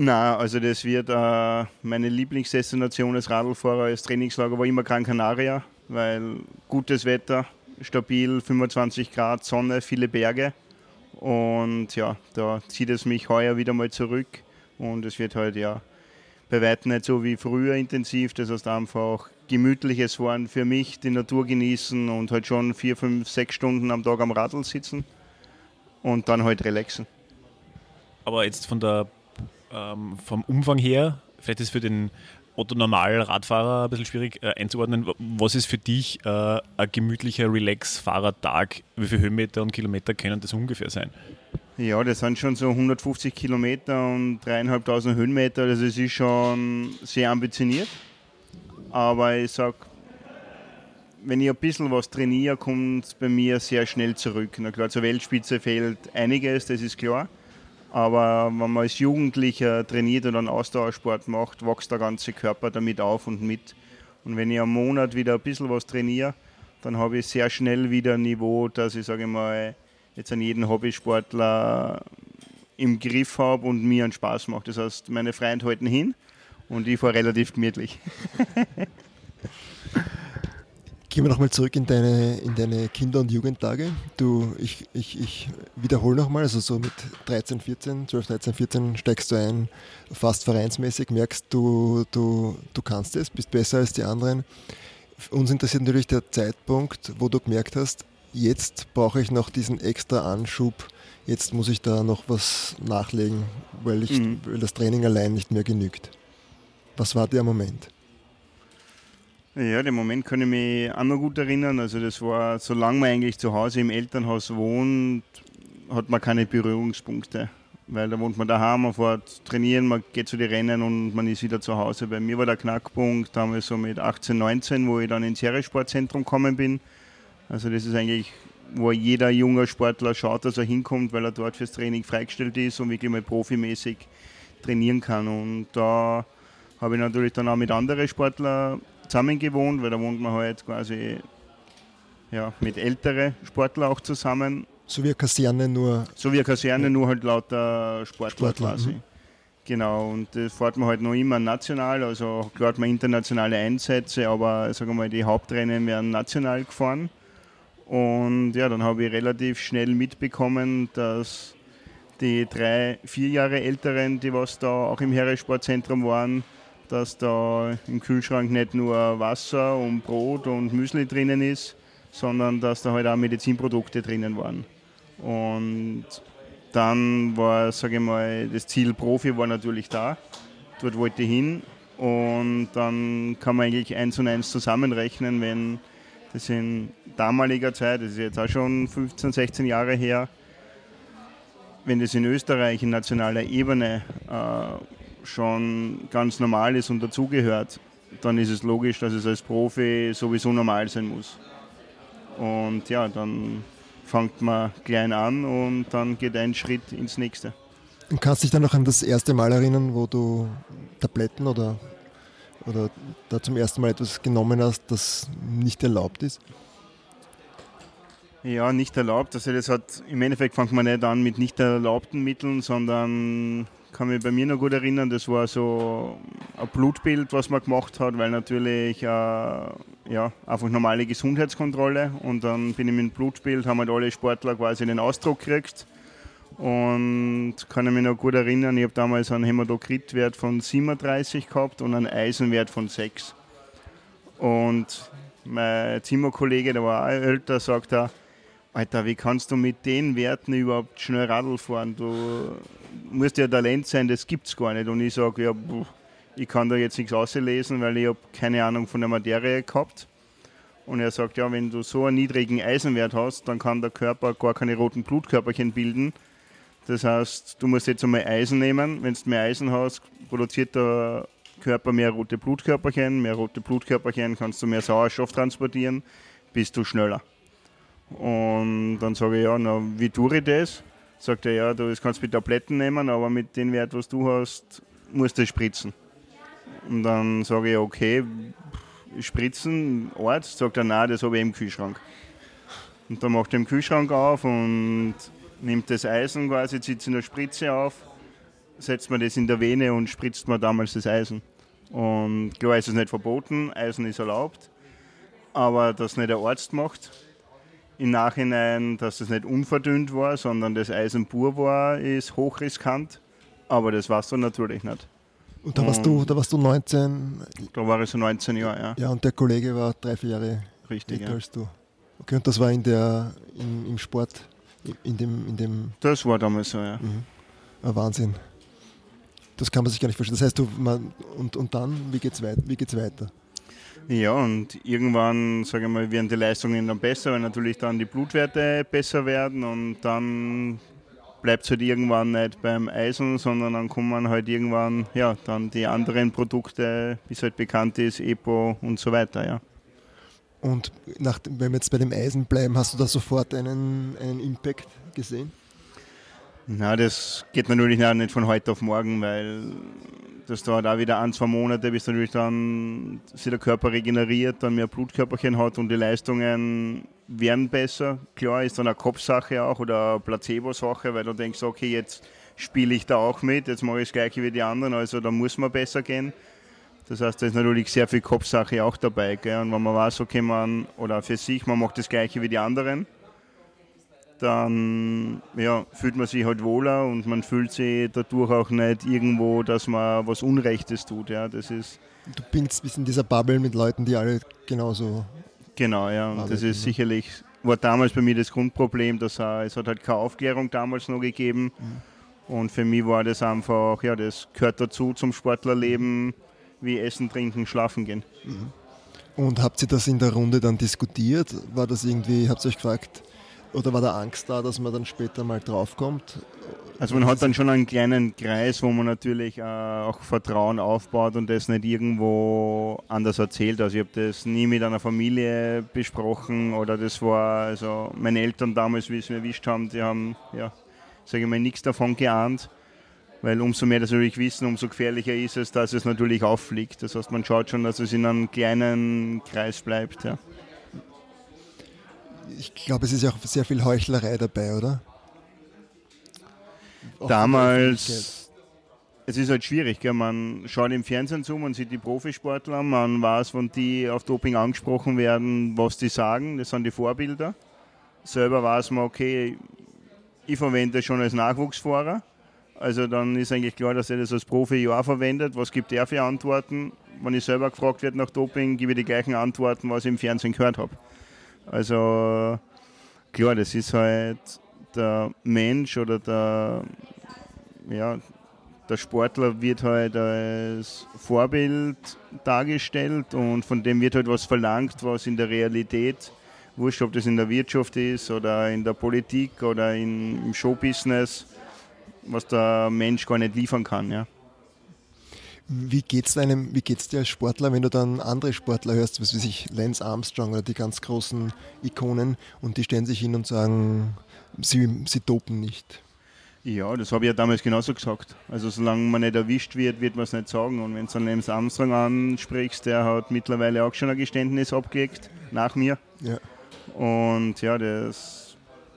Speaker 3: Na, also das wird äh, meine Lieblingsdestination als Radlfahrer, als Trainingslager war immer Gran Canaria, weil gutes Wetter, stabil, 25 Grad, Sonne, viele Berge. Und ja, da zieht es mich heuer wieder mal zurück. Und es wird halt ja bei weitem nicht so wie früher intensiv. Das heißt einfach gemütliches Fahren für mich, die Natur genießen und halt schon vier, fünf, sechs Stunden am Tag am Radl sitzen und dann halt relaxen.
Speaker 4: Aber jetzt von der, ähm, vom Umfang her, vielleicht ist für den Otto Normal Radfahrer ein bisschen schwierig äh, einzuordnen. Was ist für dich äh, ein gemütlicher Relax-Fahrertag? Wie viele Höhenmeter und Kilometer können das ungefähr sein?
Speaker 3: Ja, das sind schon so 150 Kilometer und dreieinhalbtausend Höhenmeter. Also es ist schon sehr ambitioniert. Aber ich sag, wenn ich ein bisschen was trainiere, kommt es bei mir sehr schnell zurück. Na klar, zur Weltspitze fehlt einiges, das ist klar. Aber wenn man als Jugendlicher trainiert oder einen Ausdauersport macht, wächst der ganze Körper damit auf und mit. Und wenn ich am Monat wieder ein bisschen was trainiere, dann habe ich sehr schnell wieder ein Niveau, dass ich, sage mal, jetzt an jeden Hobbysportler im Griff habe und mir einen Spaß macht. Das heißt, meine Freunde halten hin und ich fahre relativ gemütlich.
Speaker 2: Gehen wir nochmal zurück in deine, in deine Kinder- und Jugendtage. Du, ich, ich, ich wiederhole nochmal, also so mit 13, 14, 12, 13, 14 steigst du ein, fast vereinsmäßig, merkst du, du, du kannst es, bist besser als die anderen. Uns interessiert natürlich der Zeitpunkt, wo du gemerkt hast, jetzt brauche ich noch diesen extra Anschub, jetzt muss ich da noch was nachlegen, weil, ich,
Speaker 3: Mhm.
Speaker 2: weil das Training allein nicht mehr genügt. Was war der Moment?
Speaker 3: Ja, den Moment kann ich mich auch noch gut erinnern. Also das war, solange man eigentlich zu Hause im Elternhaus wohnt, hat man keine Berührungspunkte. Weil da wohnt man daheim, man fährt trainieren, man geht zu den Rennen und man ist wieder zu Hause. Bei mir war der Knackpunkt damals so mit 18, 19, wo ich dann ins Heeressportzentrum gekommen bin. Also das ist eigentlich, wo jeder junger Sportler schaut, dass er hinkommt, weil er dort fürs Training freigestellt ist und wirklich mal profimäßig trainieren kann. Und da habe ich natürlich dann auch mit anderen Sportlern zusammen gewohnt, weil da wohnt man halt quasi ja, mit älteren Sportlern auch zusammen.
Speaker 2: So wie eine Kaserne nur
Speaker 3: So wie eine Kaserne, nur halt lauter Sportler,
Speaker 2: Sportler,
Speaker 3: quasi.
Speaker 2: mhm.
Speaker 3: Genau, und das fährt man halt noch immer national, also klar hat man internationale Einsätze, aber sagen wir mal, die Hauptrennen werden national gefahren. Und ja, dann habe ich relativ schnell mitbekommen, dass die drei, vier Jahre Älteren, die was da auch im Heeressportzentrum waren, dass da im Kühlschrank nicht nur Wasser und Brot und Müsli drinnen ist, sondern dass da halt auch Medizinprodukte drinnen waren. Und dann war, sage ich mal, das Ziel Profi war natürlich da. Dort wollte ich hin. Und dann kann man eigentlich eins und eins zusammenrechnen, wenn das in damaliger Zeit, das ist jetzt auch schon 15, 16 Jahre her, wenn das in Österreich in nationaler Ebene äh, schon ganz normal ist und dazugehört, dann ist es logisch, dass es als Profi sowieso normal sein muss. Und ja, dann fängt man klein an und dann geht ein Schritt ins nächste.
Speaker 2: Und kannst dich dann noch an das erste Mal erinnern, wo du Tabletten oder, oder da zum ersten Mal etwas genommen hast, das nicht erlaubt ist?
Speaker 3: Ja, nicht erlaubt. Also das hat im Endeffekt fängt man nicht an mit nicht erlaubten Mitteln, sondern kann mich bei mir noch gut erinnern, das war so ein Blutbild, was man gemacht hat, weil natürlich äh, ja, einfach normale Gesundheitskontrolle und dann bin ich mit dem Blutbild, haben halt alle Sportler quasi den Ausdruck gekriegt und kann ich mich noch gut erinnern, ich habe damals einen Hämatokritwert von 37 gehabt und einen Eisenwert von 6 und mein Zimmerkollege, der war auch älter, sagt da, Alter, wie kannst du mit den Werten überhaupt schnell Radl fahren? Du musst ja Talent sein, das gibt es gar nicht. Und ich sage, ja, ich kann da jetzt nichts auslesen, weil ich habe keine Ahnung von der Materie gehabt. Und er sagt, ja, wenn du so einen niedrigen Eisenwert hast, dann kann der Körper gar keine roten Blutkörperchen bilden. Das heißt, du musst jetzt einmal Eisen nehmen. Wenn du mehr Eisen hast, produziert der Körper mehr rote Blutkörperchen. Mehr rote Blutkörperchen kannst du mehr Sauerstoff transportieren, bist du schneller. Und dann sage ich, ja, na, wie tue ich das? Sagt er, ja, du kannst mit Tabletten nehmen, aber mit dem Wert, was du hast, musst du spritzen. Und dann sage ich, okay, spritzen, Arzt, sagt er, nein, das habe ich im Kühlschrank. Und dann macht er den Kühlschrank auf und nimmt das Eisen quasi, zieht es in der Spritze auf, setzt man das in der Vene und spritzt man damals das Eisen. Und klar ist es nicht verboten, Eisen ist erlaubt, aber das nicht der Arzt macht, im Nachhinein, dass es nicht unverdünnt war, sondern das Eisen pur war, ist hochriskant. Aber das warst du natürlich nicht.
Speaker 2: Und da warst, du, da warst du 19?
Speaker 3: Da war ich so 19 Jahre, ja.
Speaker 2: Ja, und der Kollege war drei, vier Jahre
Speaker 3: Richtig,
Speaker 2: älter
Speaker 3: ja.
Speaker 2: als du. Okay, und das war in der, in, im Sport, in dem, in dem
Speaker 3: Das war damals so, ja.
Speaker 2: mhm. Ah, Wahnsinn. Das kann man sich gar nicht vorstellen. Das heißt, du, man, und, und dann, wie geht's, weit, wie geht's weiter?
Speaker 3: Ja, und irgendwann, sage ich mal, werden die Leistungen dann besser, weil natürlich dann die Blutwerte besser werden und dann bleibt es halt irgendwann nicht beim Eisen, sondern dann kommen halt irgendwann, ja, dann die anderen Produkte, wie es halt bekannt ist, EPO und so weiter, ja.
Speaker 2: Und nach, wenn wir jetzt bei dem Eisen bleiben, hast du da sofort einen, einen Impact gesehen?
Speaker 3: Na, das geht natürlich auch nicht von heute auf morgen, weil das dauert auch wieder ein, zwei Monate, bis natürlich dann sich der Körper regeneriert, dann mehr Blutkörperchen hat und die Leistungen werden besser. Klar ist dann eine Kopfsache auch oder Placebo-Sache, weil du denkst, okay, jetzt spiele ich da auch mit, jetzt mache ich das gleiche wie die anderen, also da muss man besser gehen. Das heißt, da ist natürlich sehr viel Kopfsache auch dabei. Gell? Und wenn man weiß, okay, man, oder für sich, man macht das gleiche wie die anderen, dann ja, fühlt man sich halt wohler und man fühlt sich dadurch auch nicht irgendwo, dass man was Unrechtes tut. Ja, das ist
Speaker 2: Du bist in dieser Bubble mit Leuten, die alle genauso.
Speaker 3: genau, ja, und das ist
Speaker 2: ne?
Speaker 3: sicherlich war damals bei mir das Grundproblem, dass äh, es hat halt keine Aufklärung damals noch gegeben und für mich war das einfach, ja, das gehört dazu zum Sportlerleben, wie Essen, Trinken, Schlafen gehen.
Speaker 2: Und habt ihr das in der Runde dann diskutiert? War das irgendwie, habt ihr euch gefragt, oder war da Angst da, dass man dann später mal draufkommt?
Speaker 3: Also man hat dann schon einen kleinen Kreis, wo man natürlich äh, auch Vertrauen aufbaut und das nicht irgendwo anders erzählt. Also ich habe das nie mit einer Familie besprochen oder das war, also meine Eltern damals, wie sie mich erwischt haben, die haben, ja, sage ich mal, nichts davon geahnt. Weil umso mehr das natürlich wissen, umso gefährlicher ist es, dass es natürlich auffliegt. Das heißt, man schaut schon, dass es in einem kleinen Kreis bleibt. Ja.
Speaker 2: Ich glaube, es ist ja auch sehr viel Heuchlerei dabei, oder? Auch.
Speaker 3: Damals, es ist halt schwierig, gell? man schaut im Fernsehen zu, man sieht die Profisportler, man weiß, wenn die auf Doping angesprochen werden, was die sagen, das sind die Vorbilder. selber weiß man, okay, ich verwende das schon als Nachwuchsfahrer. Also dann ist eigentlich klar, dass er das als Profi ja verwendet. Was gibt er für Antworten? Wenn ich selber gefragt werde nach Doping, gebe ich die gleichen Antworten, was ich im Fernsehen gehört habe. Also klar, das ist halt der Mensch oder der, ja, der Sportler wird halt als Vorbild dargestellt und von dem wird halt was verlangt, was in der Realität, wurscht ob das in der Wirtschaft ist oder in der Politik oder im Showbusiness, was der Mensch gar nicht liefern kann. Ja.
Speaker 2: Wie geht's einem, wie geht's dir als Sportler, wenn du dann andere Sportler hörst, was weiß ich, Lance Armstrong oder die ganz großen Ikonen und die stellen sich hin und sagen, sie, sie dopen nicht?
Speaker 3: Ja, das habe ich ja damals genauso gesagt. Also solange man nicht erwischt wird, wird man es nicht sagen. Und wenn du dann Lance Armstrong ansprichst, der hat mittlerweile auch schon ein Geständnis abgelegt, nach mir.
Speaker 2: Ja.
Speaker 3: Und ja, das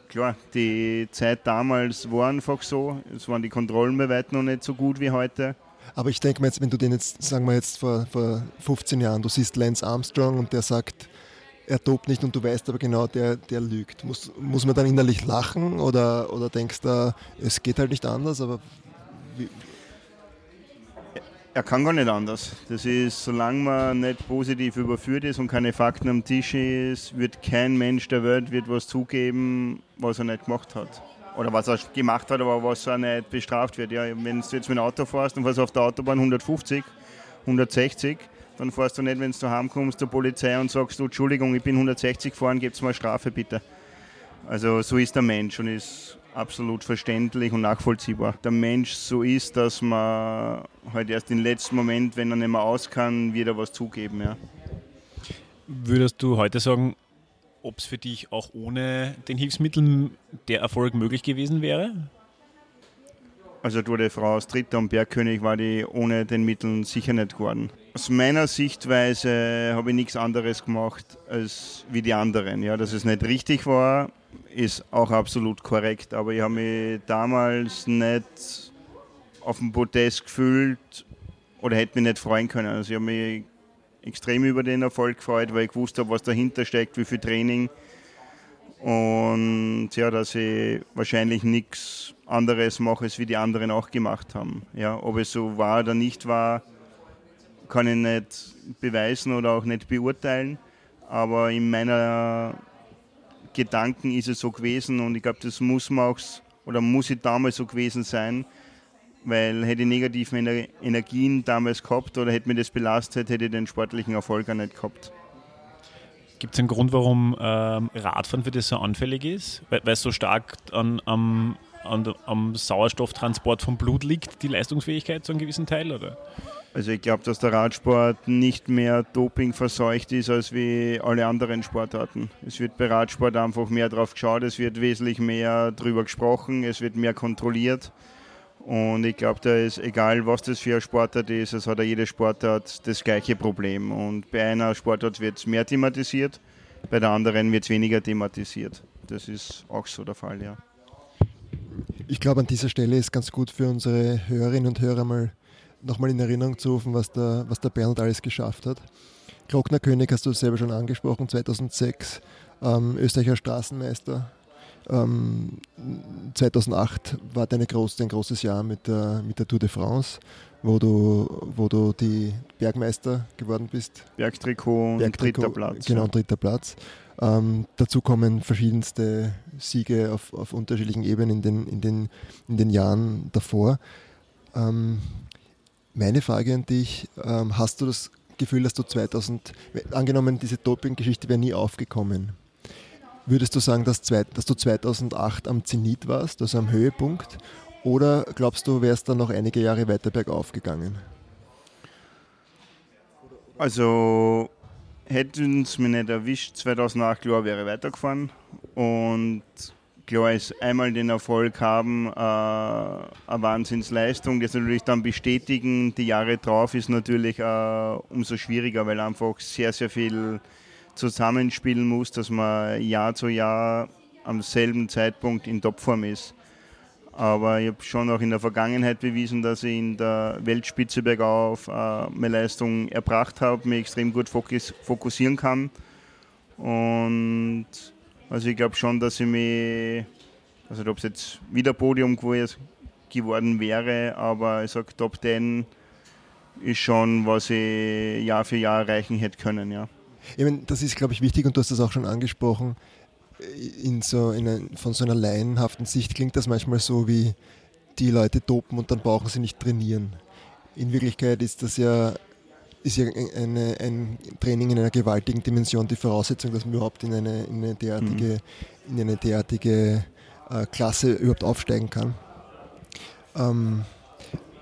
Speaker 3: klar, die Zeit damals war einfach so. Es waren die Kontrollen bei weitem noch nicht so gut wie heute.
Speaker 2: Aber ich denke mir jetzt, wenn du den jetzt, sagen wir jetzt vor, vor 15 Jahren, du siehst Lance Armstrong und der sagt, er dobt nicht und du weißt aber genau, der, der lügt. Muss, muss man dann innerlich lachen oder, oder denkst du, es geht halt nicht anders? Aber wie?
Speaker 3: Er kann gar nicht anders. Das ist, solange man nicht positiv überführt ist und keine Fakten am Tisch ist, wird kein Mensch der Welt wird was zugeben, was er nicht gemacht hat oder was er gemacht hat, aber was er nicht bestraft wird. Ja, wenn du jetzt mit dem Auto fährst und fährst auf der Autobahn 150, 160, dann fährst du nicht, wenn du heimkommst zur Polizei und sagst, du, Entschuldigung, ich bin 160 gefahren, gib's mal Strafe bitte. Also so ist der Mensch und ist absolut verständlich und nachvollziehbar. Der Mensch so ist, dass man halt erst im letzten Moment, wenn er nicht mehr aus kann, wieder was zugeben. Ja.
Speaker 4: Würdest du heute sagen, ob es für dich auch ohne den Hilfsmitteln der Erfolg möglich gewesen wäre?
Speaker 3: Also Tour de France, Dritter und Bergkönig war die ohne den Mitteln sicher nicht geworden. Aus meiner Sichtweise habe ich nichts anderes gemacht als wie die anderen. Ja, dass es nicht richtig war, ist auch absolut korrekt. Aber ich habe mich damals nicht auf dem Podest gefühlt oder hätte mich nicht freuen können. Also ich habe mich extrem über den Erfolg gefreut, weil ich gewusst habe, was dahinter steckt, wie viel Training. Und ja, dass ich wahrscheinlich nichts anderes mache, als wie die anderen auch gemacht haben. Ja, ob es so war oder nicht war, kann ich nicht beweisen oder auch nicht beurteilen. Aber in meiner Gedanken ist es so gewesen und ich glaube, das muss man auch oder muss ich damals so gewesen sein, weil hätte ich negative Energien damals gehabt oder hätte mir das belastet, hätte ich den sportlichen Erfolg auch nicht gehabt.
Speaker 4: Gibt es einen Grund, warum ähm, Radfahren für das so anfällig ist? Weil, es so stark an, am, an, am Sauerstofftransport vom Blut liegt, die Leistungsfähigkeit zu einem gewissen Teil? Oder?
Speaker 3: Also ich glaube, dass der Radsport nicht mehr Doping verseucht ist als wie alle anderen Sportarten. Es wird bei Radsport einfach mehr drauf geschaut, es wird wesentlich mehr drüber gesprochen, es wird mehr kontrolliert. Und ich glaube, da ist egal, was das für ein Sportart ist, es hat ja jede Sportart das gleiche Problem. Und bei einer Sportart wird es mehr thematisiert, bei der anderen wird es weniger thematisiert. Das ist auch so der Fall, ja.
Speaker 2: Ich glaube, an dieser Stelle ist ganz gut für unsere Hörerinnen und Hörer mal nochmal in Erinnerung zu rufen, was der, was der Bernhard alles geschafft hat. Glockner König hast du selber schon angesprochen, 2006 ähm, Österreicher Straßenmeister, ähm, 2008 war deine groß, dein großes Jahr mit der, mit der Tour de France, wo du, wo du die Bergmeister geworden bist.
Speaker 3: Bergtrikot und
Speaker 2: Bergtrikot,
Speaker 3: dritter Platz.
Speaker 2: Genau, dritter Platz. Ähm, dazu kommen verschiedenste Siege auf, auf unterschiedlichen Ebenen in den, in den, in den Jahren davor. Ähm, meine Frage an dich, ähm, hast du das Gefühl, dass du 2000, angenommen diese Doping-Geschichte wäre nie aufgekommen, Würdest du sagen, dass, dass du 2008 am Zenit warst, also am Höhepunkt? Oder glaubst du, wärst dann noch einige Jahre weiter bergauf gegangen?
Speaker 3: Also hätten es mich nicht erwischt, 2008 klar wäre weitergefahren. Und klar ist einmal den Erfolg haben, äh, eine Wahnsinnsleistung. Das natürlich dann bestätigen, die Jahre drauf ist natürlich äh, umso schwieriger, weil einfach sehr, sehr viel zusammenspielen muss, dass man Jahr zu Jahr am selben Zeitpunkt in Topform ist. Aber ich habe schon auch in der Vergangenheit bewiesen, dass ich in der Weltspitze bergauf äh, meine Leistung erbracht habe, mich extrem gut fokus fokussieren kann. Und Also ich glaube schon, dass ich mich, also ob es jetzt wieder Podium geworden wäre, aber ich sage Top 10 ist schon, was ich Jahr für Jahr erreichen hätte können, ja.
Speaker 2: Ich meine, das ist, glaube ich, wichtig und du hast das auch schon angesprochen. In so, in ein, von so einer laienhaften Sicht klingt das manchmal so wie die Leute dopen und dann brauchen sie nicht trainieren. In Wirklichkeit ist das ja, ist ja eine, ein Training in einer gewaltigen Dimension die Voraussetzung, dass man überhaupt in eine, in eine derartige, mhm. in eine derartige äh, Klasse überhaupt aufsteigen kann. Ähm,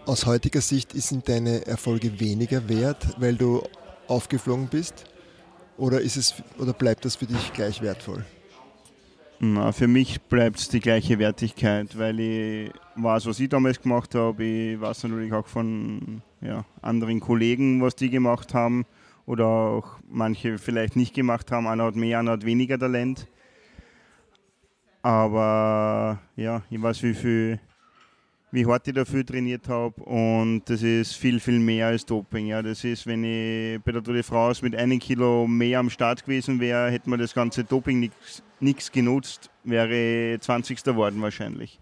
Speaker 2: aus heutiger Sicht sind deine Erfolge weniger wert, weil du aufgeflogen bist? Oder, ist es, oder bleibt das für dich gleich wertvoll?
Speaker 3: Na, für mich bleibt es die gleiche Wertigkeit, weil ich weiß, was ich damals gemacht habe. Ich weiß natürlich auch von ja, anderen Kollegen, was die gemacht haben oder auch manche vielleicht nicht gemacht haben. Einer hat mehr, einer hat weniger Talent. Aber ja, ich weiß, wie viel wie hart ich dafür trainiert habe und das ist viel, viel mehr als Doping. Ja. Das ist, wenn ich bei der Tour de France mit einem Kilo mehr am Start gewesen wäre, hätte man das ganze Doping nichts genutzt, wäre 20. geworden wahrscheinlich.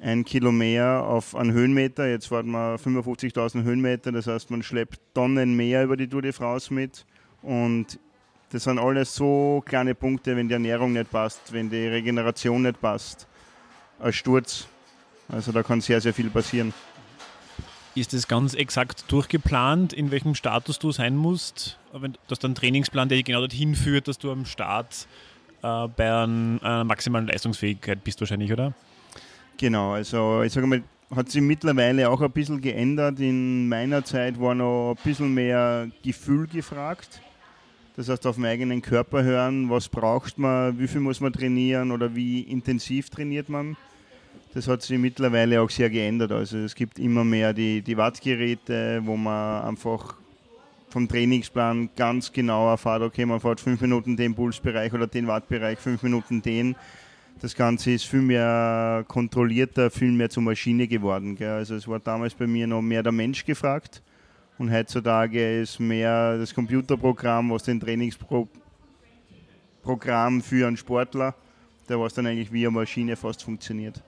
Speaker 3: Ein Kilo mehr auf einen Höhenmeter, jetzt warten wir 55.000 Höhenmeter, das heißt, man schleppt Tonnen mehr über die Tour de France mit und das sind alles so kleine Punkte, wenn die Ernährung nicht passt, wenn die Regeneration nicht passt. Ein Sturz also da kann sehr, sehr viel passieren.
Speaker 4: Ist es ganz exakt durchgeplant, in welchem Status du sein musst? Hast einen Trainingsplan, der dich genau dorthin führt, dass du am Start äh, bei einer maximalen Leistungsfähigkeit bist wahrscheinlich, oder?
Speaker 3: Genau, also ich sage mal, hat sich mittlerweile auch ein bisschen geändert. In meiner Zeit war noch ein bisschen mehr Gefühl gefragt. Das heißt, auf den eigenen Körper hören, was braucht man, wie viel muss man trainieren oder wie intensiv trainiert man das hat sich mittlerweile auch sehr geändert. Also es gibt immer mehr die, die Wattgeräte, wo man einfach vom Trainingsplan ganz genau erfahrt, okay, man fährt fünf Minuten den Pulsbereich oder den Wattbereich, fünf Minuten den. Das Ganze ist viel mehr kontrollierter, viel mehr zur Maschine geworden. Gell? Also es war damals bei mir noch mehr der Mensch gefragt und heutzutage ist mehr das Computerprogramm, was den Trainingsprogramm für einen Sportler, der was dann eigentlich wie eine Maschine fast funktioniert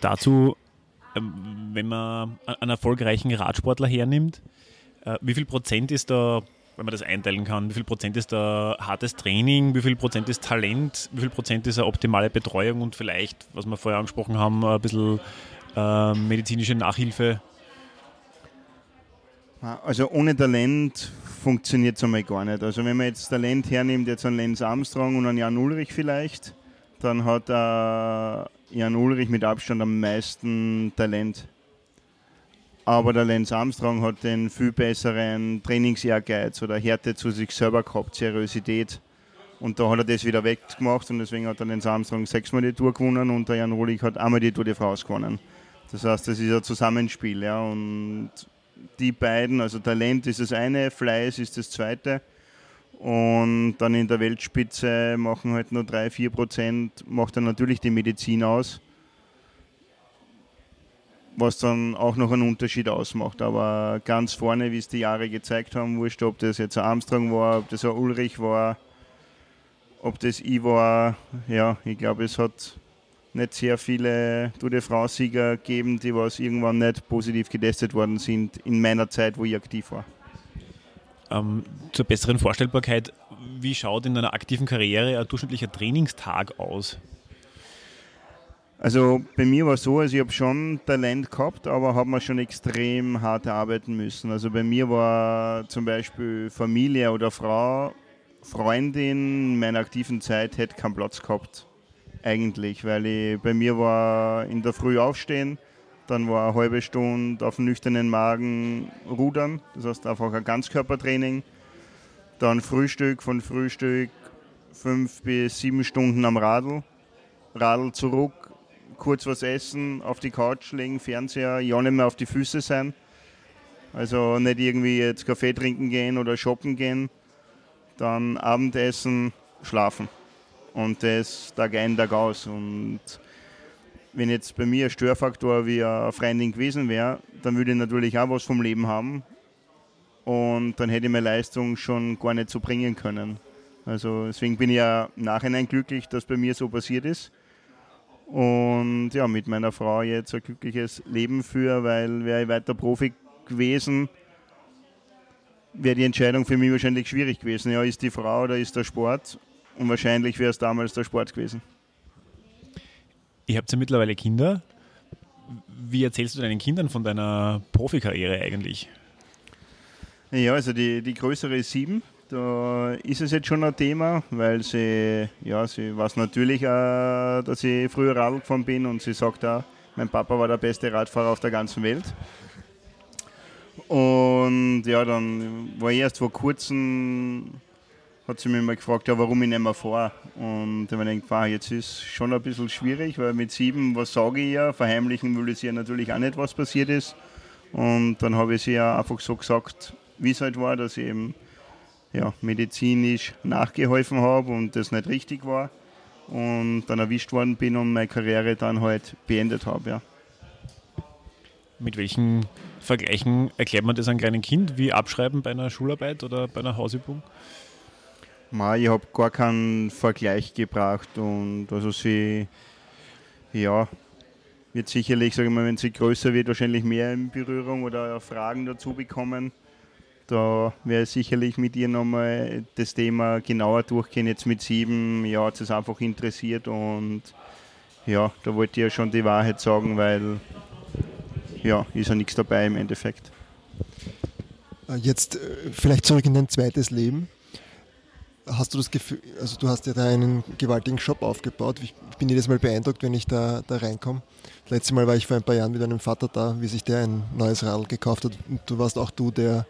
Speaker 4: dazu, ähm, wenn man einen erfolgreichen Radsportler hernimmt, äh, wie viel Prozent ist da, wenn man das einteilen kann, wie viel Prozent ist da hartes Training, wie viel Prozent ist Talent, wie viel Prozent ist eine optimale Betreuung und vielleicht, was wir vorher angesprochen haben, ein bisschen äh, medizinische Nachhilfe?
Speaker 3: Also ohne Talent funktioniert es einmal gar nicht. Also wenn man jetzt Talent hernimmt, jetzt einen Lenz Armstrong und einen Jan Ulrich vielleicht, dann hat er Jan Ulrich mit Abstand am meisten Talent. Aber der Lenz Armstrong hat den viel besseren Trainingsehrgeiz oder Härte zu sich selber gehabt, Seriosität. Und da hat er das wieder weggemacht und deswegen hat der Lenz Armstrong sechsmal die Tour gewonnen und der Jan Ulrich hat einmal die Tour de France gewonnen. Das heißt, das ist ein Zusammenspiel. Ja. Und die beiden, also Talent ist das eine, Fleiß ist das zweite. Und dann in der Weltspitze machen halt nur 3-4 Prozent, macht dann natürlich die Medizin aus. Was dann auch noch einen Unterschied ausmacht. Aber ganz vorne, wie es die Jahre gezeigt haben, wurscht, ob das jetzt ein Armstrong war, ob das ein Ulrich war, ob das ich war. Ja, ich glaube, es hat nicht sehr viele Tour de France-Sieger gegeben, die was irgendwann nicht positiv getestet worden sind in meiner Zeit, wo ich aktiv war.
Speaker 4: Ähm, zur besseren Vorstellbarkeit, wie schaut in einer aktiven Karriere ein durchschnittlicher Trainingstag aus?
Speaker 3: Also bei mir war es so, also ich habe schon Talent gehabt, aber habe mir schon extrem hart arbeiten müssen. Also bei mir war zum Beispiel Familie oder Frau, Freundin in meiner aktiven Zeit hätte keinen Platz gehabt. Eigentlich, weil ich, bei mir war in der Früh aufstehen, dann war eine halbe Stunde auf nüchternen Magen rudern, das heißt einfach ein Ganzkörpertraining. Dann Frühstück, von Frühstück fünf bis sieben Stunden am Radl, Radl zurück, kurz was essen, auf die Couch legen, Fernseher, ja nicht mehr auf die Füße sein. Also nicht irgendwie jetzt Kaffee trinken gehen oder shoppen gehen. Dann Abendessen, schlafen. Und das Tag ein, Tag aus. Und wenn jetzt bei mir ein Störfaktor wie eine Freundin gewesen wäre, dann würde ich natürlich auch was vom Leben haben und dann hätte ich meine Leistung schon gar nicht so bringen können. Also deswegen bin ich ja im Nachhinein glücklich, dass bei mir so passiert ist. Und ja, mit meiner Frau jetzt ein glückliches Leben führe, weil wäre ich weiter Profi gewesen, wäre die Entscheidung für mich wahrscheinlich schwierig gewesen. Ja, ist die Frau oder ist der Sport? Und wahrscheinlich wäre es damals der Sport gewesen.
Speaker 4: Ihr habt ja mittlerweile Kinder. Wie erzählst du deinen Kindern von deiner Profikarriere eigentlich?
Speaker 3: Ja, also die, die größere ist sieben. Da ist es jetzt schon ein Thema, weil sie, ja, sie weiß natürlich auch, dass ich früher Radl gefahren bin und sie sagt auch, mein Papa war der beste Radfahrer auf der ganzen Welt. Und ja, dann war ich erst vor kurzem, hat sie mich mal gefragt, ja, warum ich nicht mehr fahre. Und ich habe mir gedacht, jetzt ist schon ein bisschen schwierig, weil mit sieben, was sage ich ja, verheimlichen will ich sie ja natürlich auch nicht, was passiert ist. Und dann habe ich sie ja einfach so gesagt, wie es halt war, dass ich eben ja, medizinisch nachgeholfen habe und das nicht richtig war. Und dann erwischt worden bin und meine Karriere dann halt beendet habe. Ja.
Speaker 4: Mit welchen Vergleichen erklärt man das einem kleinen Kind? Wie abschreiben bei einer Schularbeit oder bei einer Hausübung?
Speaker 3: Ma, ich habe gar keinen Vergleich gebracht und also sie, ja, wird sicherlich, sage ich mal, wenn sie größer wird, wahrscheinlich mehr in Berührung oder Fragen dazu bekommen. Da ich sicherlich mit ihr nochmal das Thema genauer durchgehen. Jetzt mit sieben, ja, hat es einfach interessiert und ja, da wollte ich ja schon die Wahrheit sagen, weil ja, ist ja nichts dabei im Endeffekt.
Speaker 2: Äh, jetzt äh, vielleicht zurück in dein zweites Leben. Hast du das Gefühl, also du hast ja da einen gewaltigen Shop aufgebaut. Ich bin jedes Mal beeindruckt, wenn ich da, da reinkomme. Letztes Mal war ich vor ein paar Jahren mit einem Vater da, wie sich der ein neues Radl gekauft hat. Und du warst auch du, der,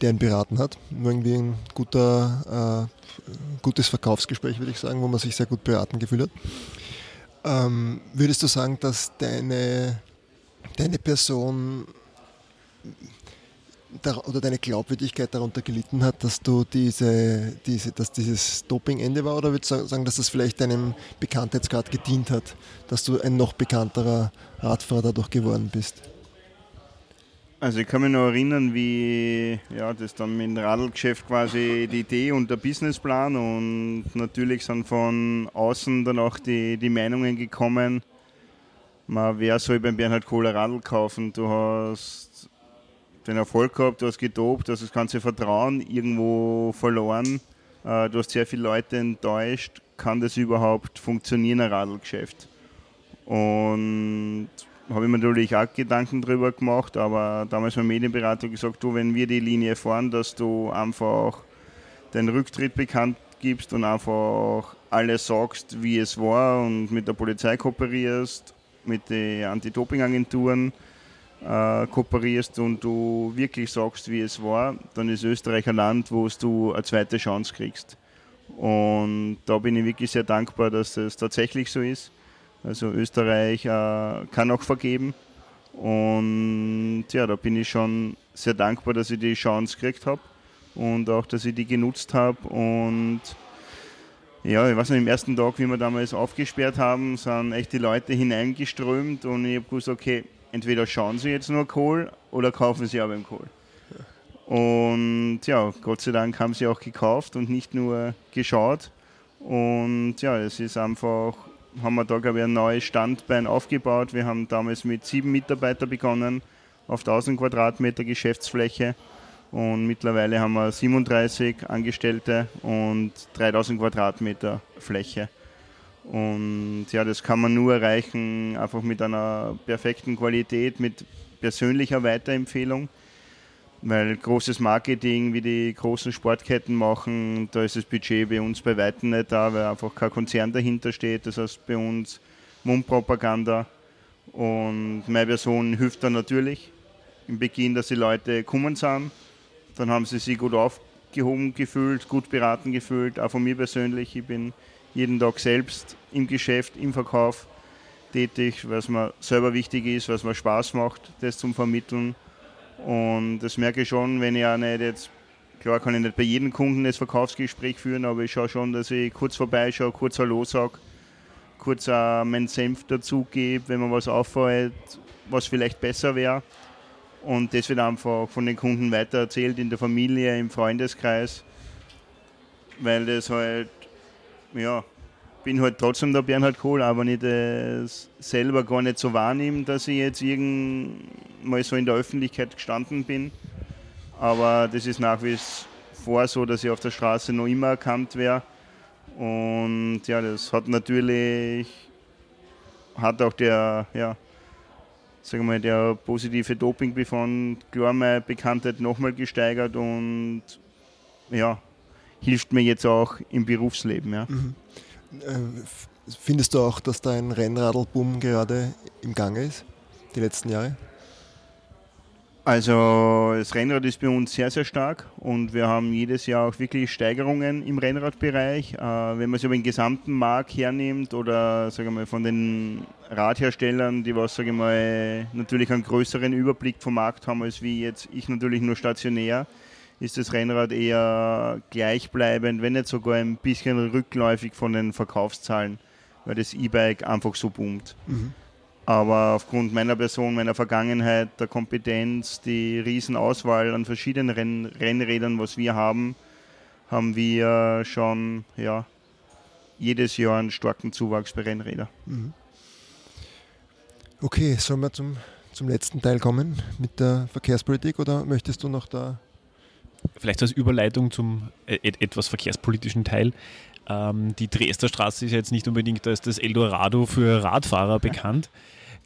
Speaker 2: der ihn beraten hat. Irgendwie ein guter, äh, gutes Verkaufsgespräch, würde ich sagen, wo man sich sehr gut beraten gefühlt hat. Ähm, würdest du sagen, dass deine, deine Person oder deine Glaubwürdigkeit darunter gelitten hat, dass du diese, diese, dass dieses Dopingende war? Oder würdest du sagen, dass das vielleicht deinem Bekanntheitsgrad gedient hat, dass du ein noch bekannterer Radfahrer dadurch geworden bist?
Speaker 3: Also ich kann mich noch erinnern, wie ja, das dann mit dem Radlgeschäft quasi die Idee und der Businessplan und natürlich sind von außen dann auch die, die Meinungen gekommen, man, wer soll beim Bernhard Kohler Radl kaufen? Du hast den Erfolg gehabt, du hast gedopt, du hast das ganze Vertrauen irgendwo verloren, äh, du hast sehr viele Leute enttäuscht. Kann das überhaupt funktionieren, ein Radlgeschäft? Und habe ich mir natürlich auch Gedanken darüber gemacht, aber damals mein Medienberater gesagt, du, wenn wir die Linie fahren, dass du einfach den Rücktritt bekannt gibst und einfach alles sagst, wie es war und mit der Polizei kooperierst, mit den Anti-Doping-Agenturen äh, kooperierst und du wirklich sagst, wie es war, dann ist Österreich ein Land, wo du eine zweite Chance kriegst. Und da bin ich wirklich sehr dankbar, dass es tatsächlich so ist. Also Österreich äh, kann auch vergeben. Und ja, da bin ich schon sehr dankbar, dass ich die Chance gekriegt habe und auch, dass ich die genutzt habe. Und ja, ich weiß nicht, im ersten Tag, wie wir damals aufgesperrt haben, sind echt die Leute hineingeströmt und ich habe gewusst, okay, entweder schauen sie jetzt nur Kohl oder kaufen sie aber im Kohl. Und ja, Gott sei Dank haben sie auch gekauft und nicht nur geschaut. Und ja, es ist einfach, haben wir da glaube ich ein neues Standbein aufgebaut. Wir haben damals mit sieben Mitarbeitern begonnen auf 1000 Quadratmeter Geschäftsfläche und mittlerweile haben wir 37 Angestellte und 3000 Quadratmeter Fläche. Und ja, das kann man nur erreichen, einfach mit einer perfekten Qualität, mit persönlicher Weiterempfehlung. Weil großes Marketing, wie die großen Sportketten machen, da ist das Budget bei uns bei weitem nicht da, weil einfach kein Konzern dahinter steht. Das heißt bei uns Mundpropaganda. Und meine Person hilft da natürlich im Beginn, dass die Leute kommen sind. Dann haben sie sich gut aufgehoben gefühlt, gut beraten gefühlt, auch von mir persönlich. Ich bin jeden Tag selbst im Geschäft, im Verkauf tätig, was mir selber wichtig ist, was mir Spaß macht, das zum Vermitteln. Und das merke ich schon, wenn ich auch nicht jetzt, klar kann ich nicht bei jedem Kunden das Verkaufsgespräch führen, aber ich schaue schon, dass ich kurz vorbeischaue, kurz Hallo sage, kurz auch meinen Senf dazugebe, wenn mir was auffällt, was vielleicht besser wäre. Und das wird einfach von den Kunden weitererzählt in der Familie, im Freundeskreis. weil das halt, ja, bin halt trotzdem der Bernhard Kohl, aber nicht das selber gar nicht so wahrnehme, dass ich jetzt mal so in der Öffentlichkeit gestanden bin. Aber das ist nach wie vor so, dass ich auf der Straße noch immer erkannt wäre. Und ja, das hat natürlich, hat auch der, ja, sagen wir mal, der positive Dopingbefund klar meine Bekanntheit nochmal gesteigert und ja, hilft mir jetzt auch im Berufsleben. Ja. Mhm.
Speaker 2: Äh, findest du auch, dass da ein Rennradlboom gerade im Gange ist, die letzten Jahre?
Speaker 3: Also das Rennrad ist bei uns sehr, sehr stark und wir haben jedes Jahr auch wirklich Steigerungen im Rennradbereich. Äh, wenn man sich aber den gesamten Markt hernimmt oder sagen wir mal, von den Radherstellern, die was sage mal, natürlich einen größeren Überblick vom Markt haben als wie jetzt ich natürlich nur stationär, ist das Rennrad eher gleichbleibend, wenn nicht sogar ein bisschen rückläufig von den Verkaufszahlen, weil das E-Bike einfach so boomt. Mhm. Aber aufgrund meiner Person, meiner Vergangenheit, der Kompetenz, die Riesenauswahl an verschiedenen Renn Rennrädern, was wir haben, haben wir schon ja, jedes Jahr einen starken Zuwachs bei Rennrädern. Mhm.
Speaker 2: Okay, sollen wir zum, zum letzten Teil kommen mit der Verkehrspolitik oder möchtest du noch da
Speaker 4: vielleicht als Überleitung zum äh, etwas verkehrspolitischen Teil. Ähm, die Dresdner Straße ist jetzt nicht unbedingt als das Eldorado für Radfahrer bekannt.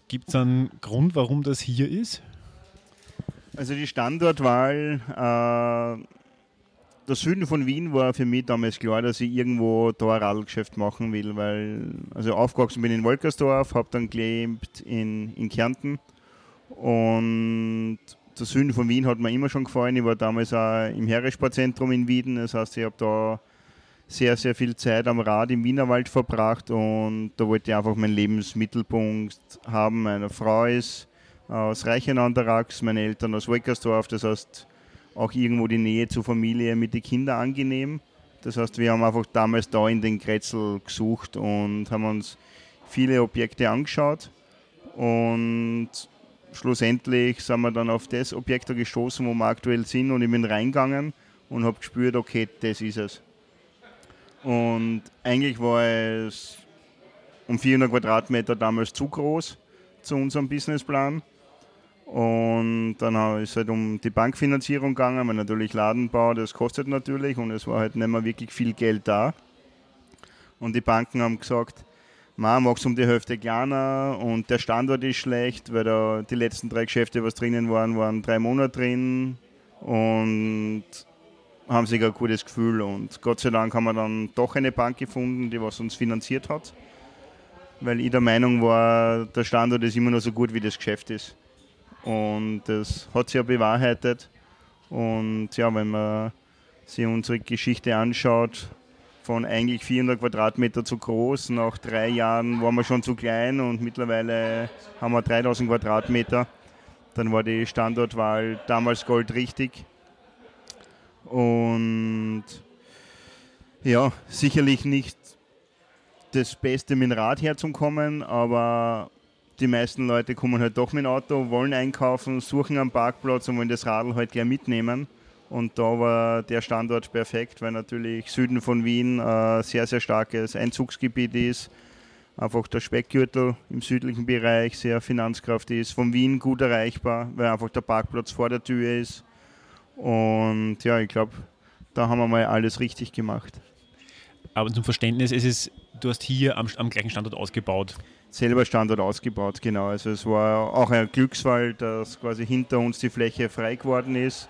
Speaker 4: Gibt es einen Grund, warum das hier ist?
Speaker 3: Also die Standortwahl, äh, der Süden von Wien war für mich damals klar, dass ich irgendwo da ein Radlgeschäft machen will, weil also aufgewachsen bin in Wolkersdorf, habe dann gelebt in, in Kärnten und der Süden von Wien hat mir immer schon gefallen. Ich war damals auch im Heeressportzentrum in Wien. Das heißt, ich habe da sehr, sehr viel Zeit am Rad im Wienerwald verbracht und da wollte ich einfach meinen Lebensmittelpunkt haben. Meine Frau ist aus Reichenau meine Eltern aus Wolkersdorf. Das heißt, auch irgendwo die Nähe zur Familie mit den Kindern angenehm. Das heißt, wir haben einfach damals da in den Kretzel gesucht und haben uns viele Objekte angeschaut. Und schlussendlich sind wir dann auf das Objekt gestoßen, wo wir aktuell sind und ich bin reingegangen und habe gespürt, okay, das ist es. Und eigentlich war es um 400 Quadratmeter damals zu groß zu unserem Businessplan. Und dann ist es halt um die Bankfinanzierung gegangen, weil natürlich Ladenbau, das kostet natürlich und es war halt nicht mehr wirklich viel Geld da. Und die Banken haben gesagt, man macht es um die Hälfte kleiner und der Standort ist schlecht, weil da die letzten drei Geschäfte, was drinnen waren, waren drei Monate drin und haben sich ein gutes Gefühl. Und Gott sei Dank haben wir dann doch eine Bank gefunden, die was uns finanziert hat, weil ich der Meinung war, der Standort ist immer nur so gut, wie das Geschäft ist. Und das hat sich ja bewahrheitet. Und ja, wenn man sich unsere Geschichte anschaut, von eigentlich 400 Quadratmeter zu groß. Nach drei Jahren waren wir schon zu klein und mittlerweile haben wir 3000 Quadratmeter. Dann war die Standortwahl damals goldrichtig. Und ja, sicherlich nicht das Beste mit dem Rad herzukommen, aber die meisten Leute kommen halt doch mit dem Auto, wollen einkaufen, suchen einen Parkplatz und wollen das Radl halt gleich mitnehmen. Und da war der Standort perfekt, weil natürlich Süden von Wien ein sehr, sehr starkes Einzugsgebiet ist. Einfach der Speckgürtel im südlichen Bereich sehr finanzkraftig ist. Von Wien gut erreichbar, weil einfach der Parkplatz vor der Tür ist. Und ja, ich glaube, da haben wir mal alles richtig gemacht.
Speaker 4: Aber zum Verständnis, es ist, du hast hier am, am gleichen Standort ausgebaut.
Speaker 3: Selber Standort ausgebaut, genau. Also es war auch ein Glücksfall, dass quasi hinter uns die Fläche frei geworden ist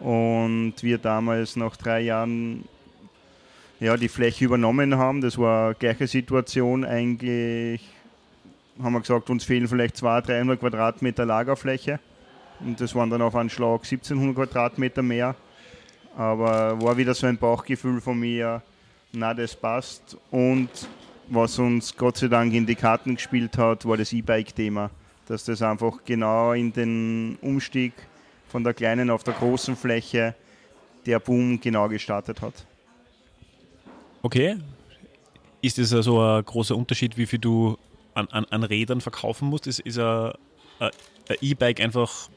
Speaker 3: und wir damals nach drei Jahren ja, die Fläche übernommen haben. Das war eine gleiche Situation eigentlich. Haben wir gesagt, uns fehlen vielleicht 200, 300 Quadratmeter Lagerfläche. Und das waren dann auf einen Schlag 1700 Quadratmeter mehr. Aber war wieder so ein Bauchgefühl von mir, na, das passt. Und was uns Gott sei Dank in die Karten gespielt hat, war das E-Bike-Thema. Dass das einfach genau in den Umstieg von der kleinen auf der großen Fläche der Boom genau gestartet hat.
Speaker 4: Okay. Ist das also ein großer Unterschied, wie viel du an, an, an Rädern verkaufen musst? Ist, ist ein E-Bike einfach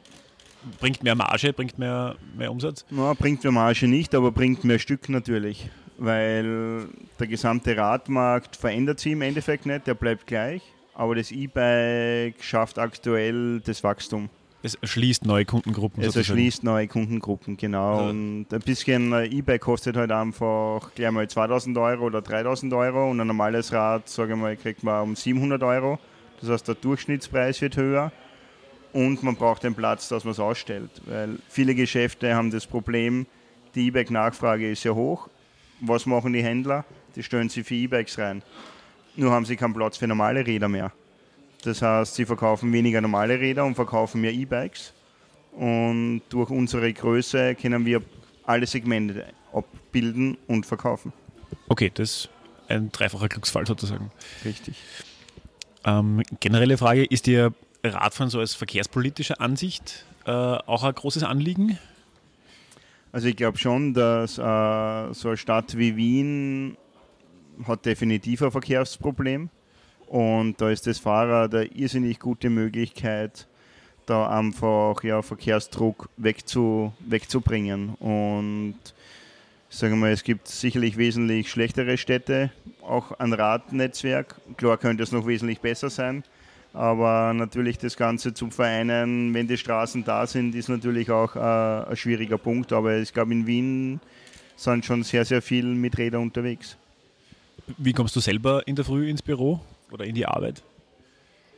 Speaker 4: bringt mehr Marge, bringt mehr, mehr Umsatz?
Speaker 3: Na, bringt mehr Marge nicht, aber bringt mehr Stück natürlich. weil der gesamte Radmarkt verändert sich im Endeffekt nicht, der bleibt gleich, aber das E-Bike schafft aktuell das Wachstum.
Speaker 4: Es erschließt neue Kundengruppen.
Speaker 3: Es erschließt neue Kundengruppen, genau. Also und ein bisschen E-Bike kostet halt einfach gleich mal 2000 Euro oder 3000 Euro und ein normales Rad, sage ich mal, kriegt man um 700 Euro. Das heißt, der Durchschnittspreis wird höher und man braucht den Platz, dass man es ausstellt. Weil viele Geschäfte haben das Problem, die E-Bike-Nachfrage ist sehr hoch. Was machen die Händler? Die stellen sie für E-Bikes rein. Nur haben sie keinen Platz für normale Räder mehr. Das heißt, sie verkaufen weniger normale Räder und verkaufen mehr E-Bikes. Und durch unsere Größe können wir alle Segmente abbilden und verkaufen.
Speaker 4: Okay, das ist ein dreifacher Glücksfall sozusagen.
Speaker 3: Richtig.
Speaker 4: Ähm, generelle Frage, ist dir Radfahren so als verkehrspolitische Ansicht äh, auch ein großes Anliegen?
Speaker 3: Also ich glaube schon, dass äh, so eine Stadt wie Wien hat definitiv ein Verkehrsproblem. Und da ist das Fahrrad eine irrsinnig gute Möglichkeit, da einfach ja, Verkehrsdruck wegzu, wegzubringen. Und sagen wir, es gibt sicherlich wesentlich schlechtere Städte, auch ein Radnetzwerk. Klar könnte es noch wesentlich besser sein, aber natürlich das Ganze zu vereinen, wenn die Straßen da sind, ist natürlich auch äh, ein schwieriger Punkt. Aber ich glaube, in Wien sind schon sehr, sehr viele mit Rädern unterwegs.
Speaker 4: Wie kommst du selber in der Früh ins Büro? Oder in die Arbeit?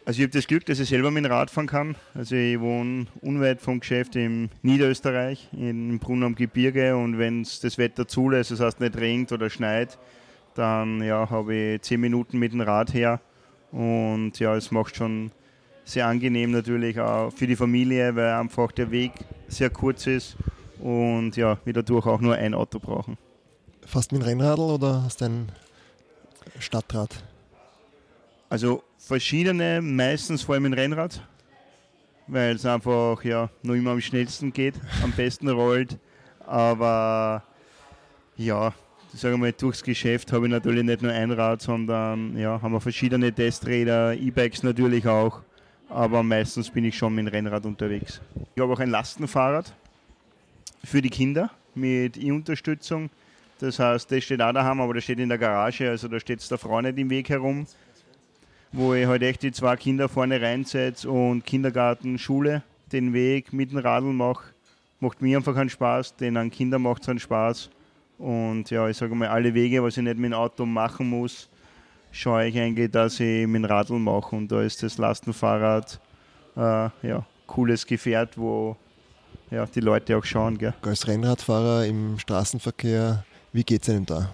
Speaker 3: Also ich habe das Glück, dass ich selber mit dem Rad fahren kann. Also ich wohne unweit vom Geschäft in Niederösterreich, in Brunn am Gebirge und wenn es das Wetter zulässt, das heißt nicht regnet oder schneit, dann ja, habe ich zehn Minuten mit dem Rad her und ja, es macht schon sehr angenehm natürlich auch für die Familie, weil einfach der Weg sehr kurz ist und ja, wir dadurch auch nur ein Auto brauchen.
Speaker 2: Fast mit dem Rennradl oder hast du ein Stadtrad?
Speaker 3: Also verschiedene, meistens vor allem ein Rennrad, weil es einfach ja nur immer am schnellsten geht, am besten rollt. Aber ja, sagen wir mal, durchs Geschäft habe ich natürlich nicht nur ein Rad, sondern ja, haben wir verschiedene Testräder, E-Bikes natürlich auch. Aber meistens bin ich schon mit dem Rennrad unterwegs. Ich habe auch ein Lastenfahrrad für die Kinder mit E-Unterstützung. Das heißt, das steht auch daheim, aber das steht in der Garage, also da steht es der Frau nicht im Weg herum wo ich halt echt die zwei Kinder vorne reinsetze und Kindergarten, Schule, den Weg mit dem Radl mache. Macht mir einfach einen Spaß, den an Kindern macht es einen Spaß. Und ja, ich sage mal, alle Wege, was ich nicht mit dem Auto machen muss, schaue ich eigentlich, dass ich mit dem Radl mache. Und da ist das Lastenfahrrad äh, ja, cooles Gefährt, wo ja, die Leute auch schauen. Gell.
Speaker 2: Als Rennradfahrer im Straßenverkehr, wie geht es Ihnen da?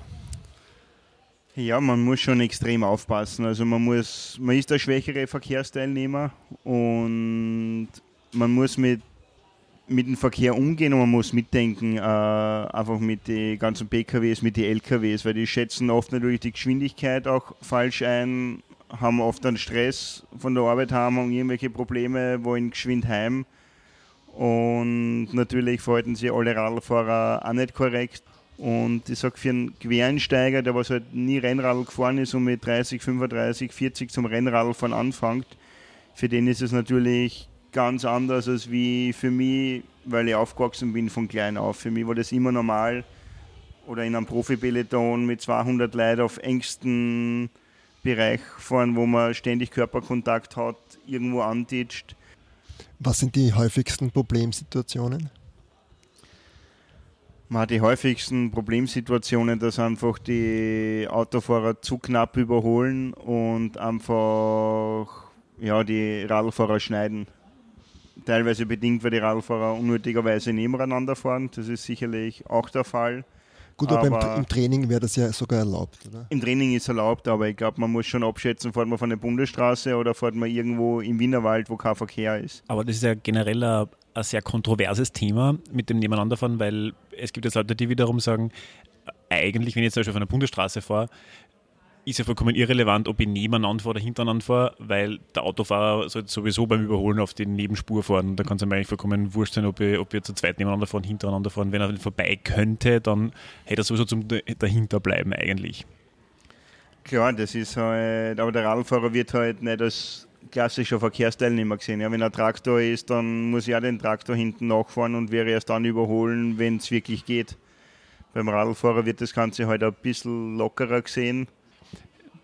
Speaker 3: Ja, man muss schon extrem aufpassen. Also man muss, man ist der schwächere Verkehrsteilnehmer und man muss mit, mit dem Verkehr umgehen und man muss mitdenken, äh, einfach mit den ganzen PKWs, mit den LKWs, weil die schätzen oft natürlich die Geschwindigkeit auch falsch ein, haben oft einen Stress von der Arbeit haben irgendwelche Probleme, wollen geschwind heim. Und natürlich verhalten sich alle Radlfahrer auch nicht korrekt. Und ich sage, für einen Quereinsteiger, der was halt nie Rennradl gefahren ist und mit 30, 35, 40 zum Rennradfahren anfängt, für den ist es natürlich ganz anders als wie für mich, weil ich aufgewachsen bin von klein auf. Für mich war das immer normal oder in einem Profipeloton mit 200 Leuten auf engstem Bereich fahren, wo man ständig Körperkontakt hat, irgendwo antitscht.
Speaker 2: Was sind die häufigsten Problemsituationen?
Speaker 3: Man hat die häufigsten Problemsituationen, dass einfach die Autofahrer zu knapp überholen und einfach ja, die Radlfahrer schneiden. Teilweise bedingt, weil die Radlfahrer unnötigerweise nebeneinander fahren. Das ist sicherlich auch der Fall.
Speaker 2: Gut, aber, aber im, Training wäre das ja sogar erlaubt, oder?
Speaker 3: Im Training ist erlaubt, aber ich glaube, man muss schon abschätzen, fährt man von der Bundesstraße oder fährt man irgendwo im Wienerwald, wo kein Verkehr ist.
Speaker 4: Aber das ist ja generell ein, ein sehr kontroverses Thema mit dem Nebeneinanderfahren, weil es gibt jetzt Leute, die wiederum sagen, eigentlich, wenn ich jetzt zum Beispiel von der Bundesstraße fahre, ist ja vollkommen irrelevant, ob ich nebeneinander fahre oder hintereinander fahre, weil der Autofahrer sollte sowieso beim Überholen auf die Nebenspur fahren. Da kann es mir eigentlich vollkommen wurscht sein, ob, ich, ob wir zu zweit nebeneinander fahren, hintereinander fahren. Wenn er vorbei könnte, dann hätte er sowieso zum Dahinterbleiben eigentlich.
Speaker 3: Klar, das ist halt, aber der Radfahrer wird halt nicht als klassischer Verkehrsteilnehmer gesehen. Ja, wenn ein Traktor ist, dann muss ja den Traktor hinten nachfahren und wäre erst dann überholen, wenn es wirklich geht. beim Radlfahrer wird das Ganze halt ein bisschen lockerer gesehen.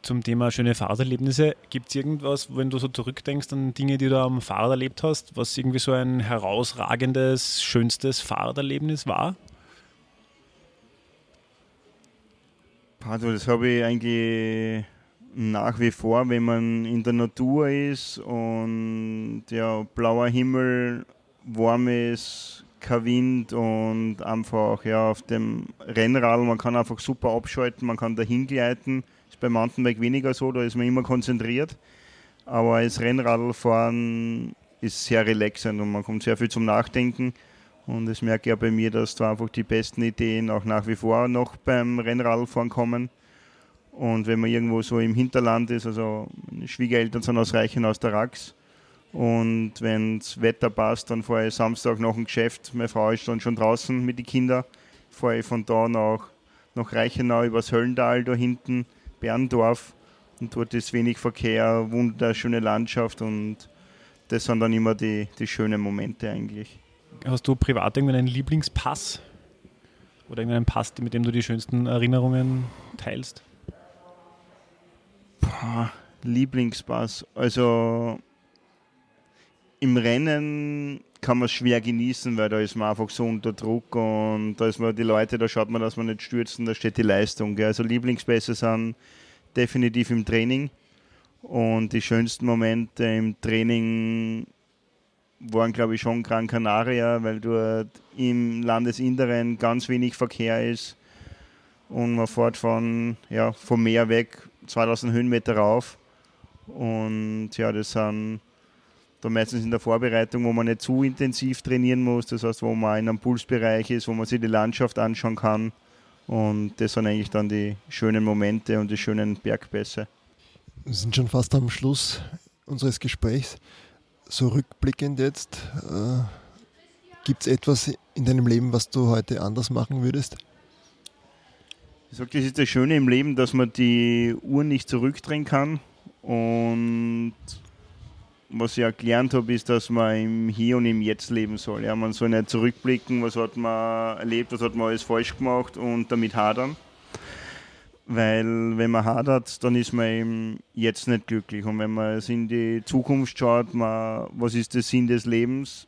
Speaker 4: Zum Thema schöne Fahrraderlebnisse, gibt es irgendwas, wenn du so zurückdenkst an Dinge, die du am Fahrrad erlebt hast, was irgendwie so ein herausragendes, schönstes Fahrraderlebnis war?
Speaker 3: Also das habe ich eigentlich nach wie vor, wenn man in der Natur ist und ja, blauer Himmel, warmes, kein Wind und einfach ja, auf dem Rennrad, man kann einfach super abschalten, man kann dahin gleiten. Ist beim Mountainbike weniger so, da ist man immer konzentriert. Aber das Rennradfahren ist sehr relaxend und man kommt sehr viel zum Nachdenken. Und das merke ich ja bei mir, dass da einfach die besten Ideen auch nach wie vor noch beim Rennradfahren kommen. Und wenn man irgendwo so im Hinterland ist, also meine Schwiegereltern sind aus Reichen aus der Rax. Und wenn das Wetter passt, dann fahre ich Samstag nach dem Geschäft. Meine Frau ist dann schon draußen mit den Kindern. Fahre ich von da nach, nach Reichenau übers Höllental da hinten, Berndorf. Und dort ist wenig Verkehr, wunderschöne Landschaft und das sind dann immer die, die schönen Momente eigentlich.
Speaker 4: Hast du privat irgendeinen Lieblingspass? Oder irgendeinen Pass, mit dem du die schönsten Erinnerungen teilst?
Speaker 3: Boah, Lieblingspass. Also im Rennen kann man es schwer genießen, weil da ist man einfach so unter Druck und da ist man die Leute, da schaut man, dass man nicht stürzen, da steht die Leistung. Gell? Also Lieblingspässe sind definitiv im Training und die schönsten Momente im Training waren, glaube ich, schon Gran Canaria, weil dort im Landesinneren ganz wenig Verkehr ist und man fährt von, ja, vom Meer weg 2000 Höhenmeter rauf und ja, das sind da meistens in der Vorbereitung, wo man nicht zu intensiv trainieren muss, das heißt, wo man in einem Pulsbereich ist, wo man sich die Landschaft anschauen kann und das sind eigentlich dann die schönen Momente und die schönen Bergpässe.
Speaker 2: Wir sind schon fast am Schluss unseres Gesprächs. So rückblickend jetzt, äh, gibt es etwas in deinem Leben, was du heute anders machen würdest?
Speaker 3: Ich sage, das ist das Schöne im Leben, dass man die Uhr nicht zurückdrehen kann. Und was ich auch gelernt habe, ist, dass man im Hier und im Jetzt leben soll. Ja, man soll nicht zurückblicken, was hat man erlebt, was hat man alles falsch gemacht und damit hadern. Weil wenn man hadert, dann ist man eben jetzt nicht glücklich. Und wenn man in die Zukunft schaut, man, was ist der Sinn des Lebens,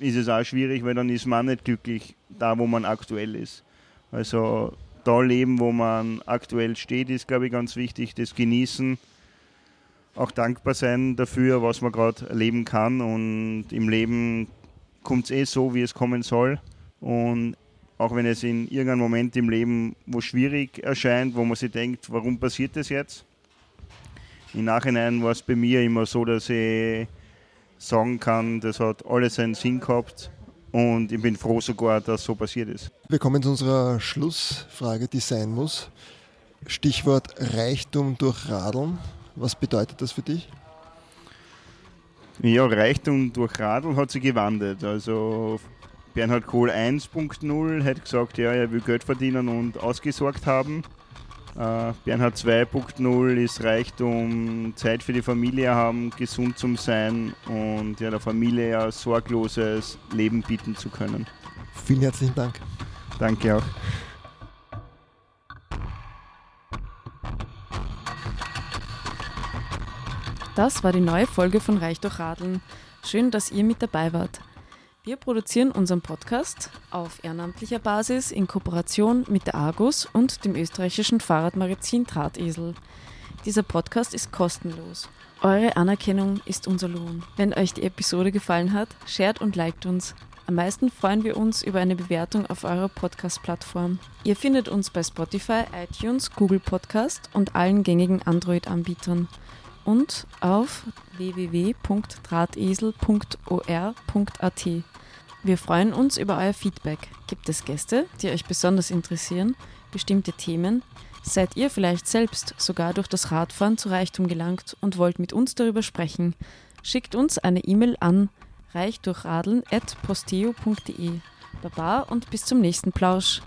Speaker 3: ist es auch schwierig, weil dann ist man nicht glücklich da, wo man aktuell ist. Also da leben, wo man aktuell steht, ist, glaube ich, ganz wichtig. Das Genießen, auch dankbar sein dafür, was man gerade erleben kann. Und im Leben kommt es eh so, wie es kommen soll. Und auch wenn es in irgendeinem Moment im Leben wo schwierig erscheint, wo man sich denkt, warum passiert das jetzt? Im Nachhinein war es bei mir immer so, dass ich sagen kann, das hat alles seinen Sinn gehabt und ich bin froh sogar, dass so passiert ist.
Speaker 2: Wir kommen zu unserer Schlussfrage, die sein muss. Stichwort Reichtum durch Radeln. Was bedeutet das für dich?
Speaker 3: Ja, Reichtum durch Radeln hat sich gewandelt. Also Bernhard Kohl 1.0 hat gesagt, ja, er will Geld verdienen und ausgesorgt haben. Uh, Bernhard 2.0 ist Reichtum, Zeit für die Familie haben, gesund zum Sein und ja, der Familie ein sorgloses Leben bieten zu können.
Speaker 2: Vielen herzlichen Dank.
Speaker 3: Danke auch.
Speaker 1: Das war die neue Folge von Reich durch Radeln. Schön, dass ihr mit dabei wart. Wir produzieren unseren Podcast auf ehrenamtlicher Basis in Kooperation mit der Argus und dem österreichischen Fahrradmagazin Drahtesel. Dieser Podcast ist kostenlos. Eure Anerkennung ist unser Lohn. Wenn euch die Episode gefallen hat, shared und liked uns. Am meisten freuen wir uns über eine Bewertung auf eurer Podcast-Plattform. Ihr findet uns bei Spotify, iTunes, Google Podcast und allen gängigen Android-Anbietern und auf www.drahtesel.or.at. Wir freuen uns über euer Feedback. Gibt es Gäste, die euch besonders interessieren, bestimmte Themen? Seid ihr vielleicht selbst sogar durch das Radfahren zu Reichtum gelangt und wollt mit uns darüber sprechen? Schickt uns eine E-Mail an reichdurchradeln.posteo.de. Baba und bis zum nächsten Plausch.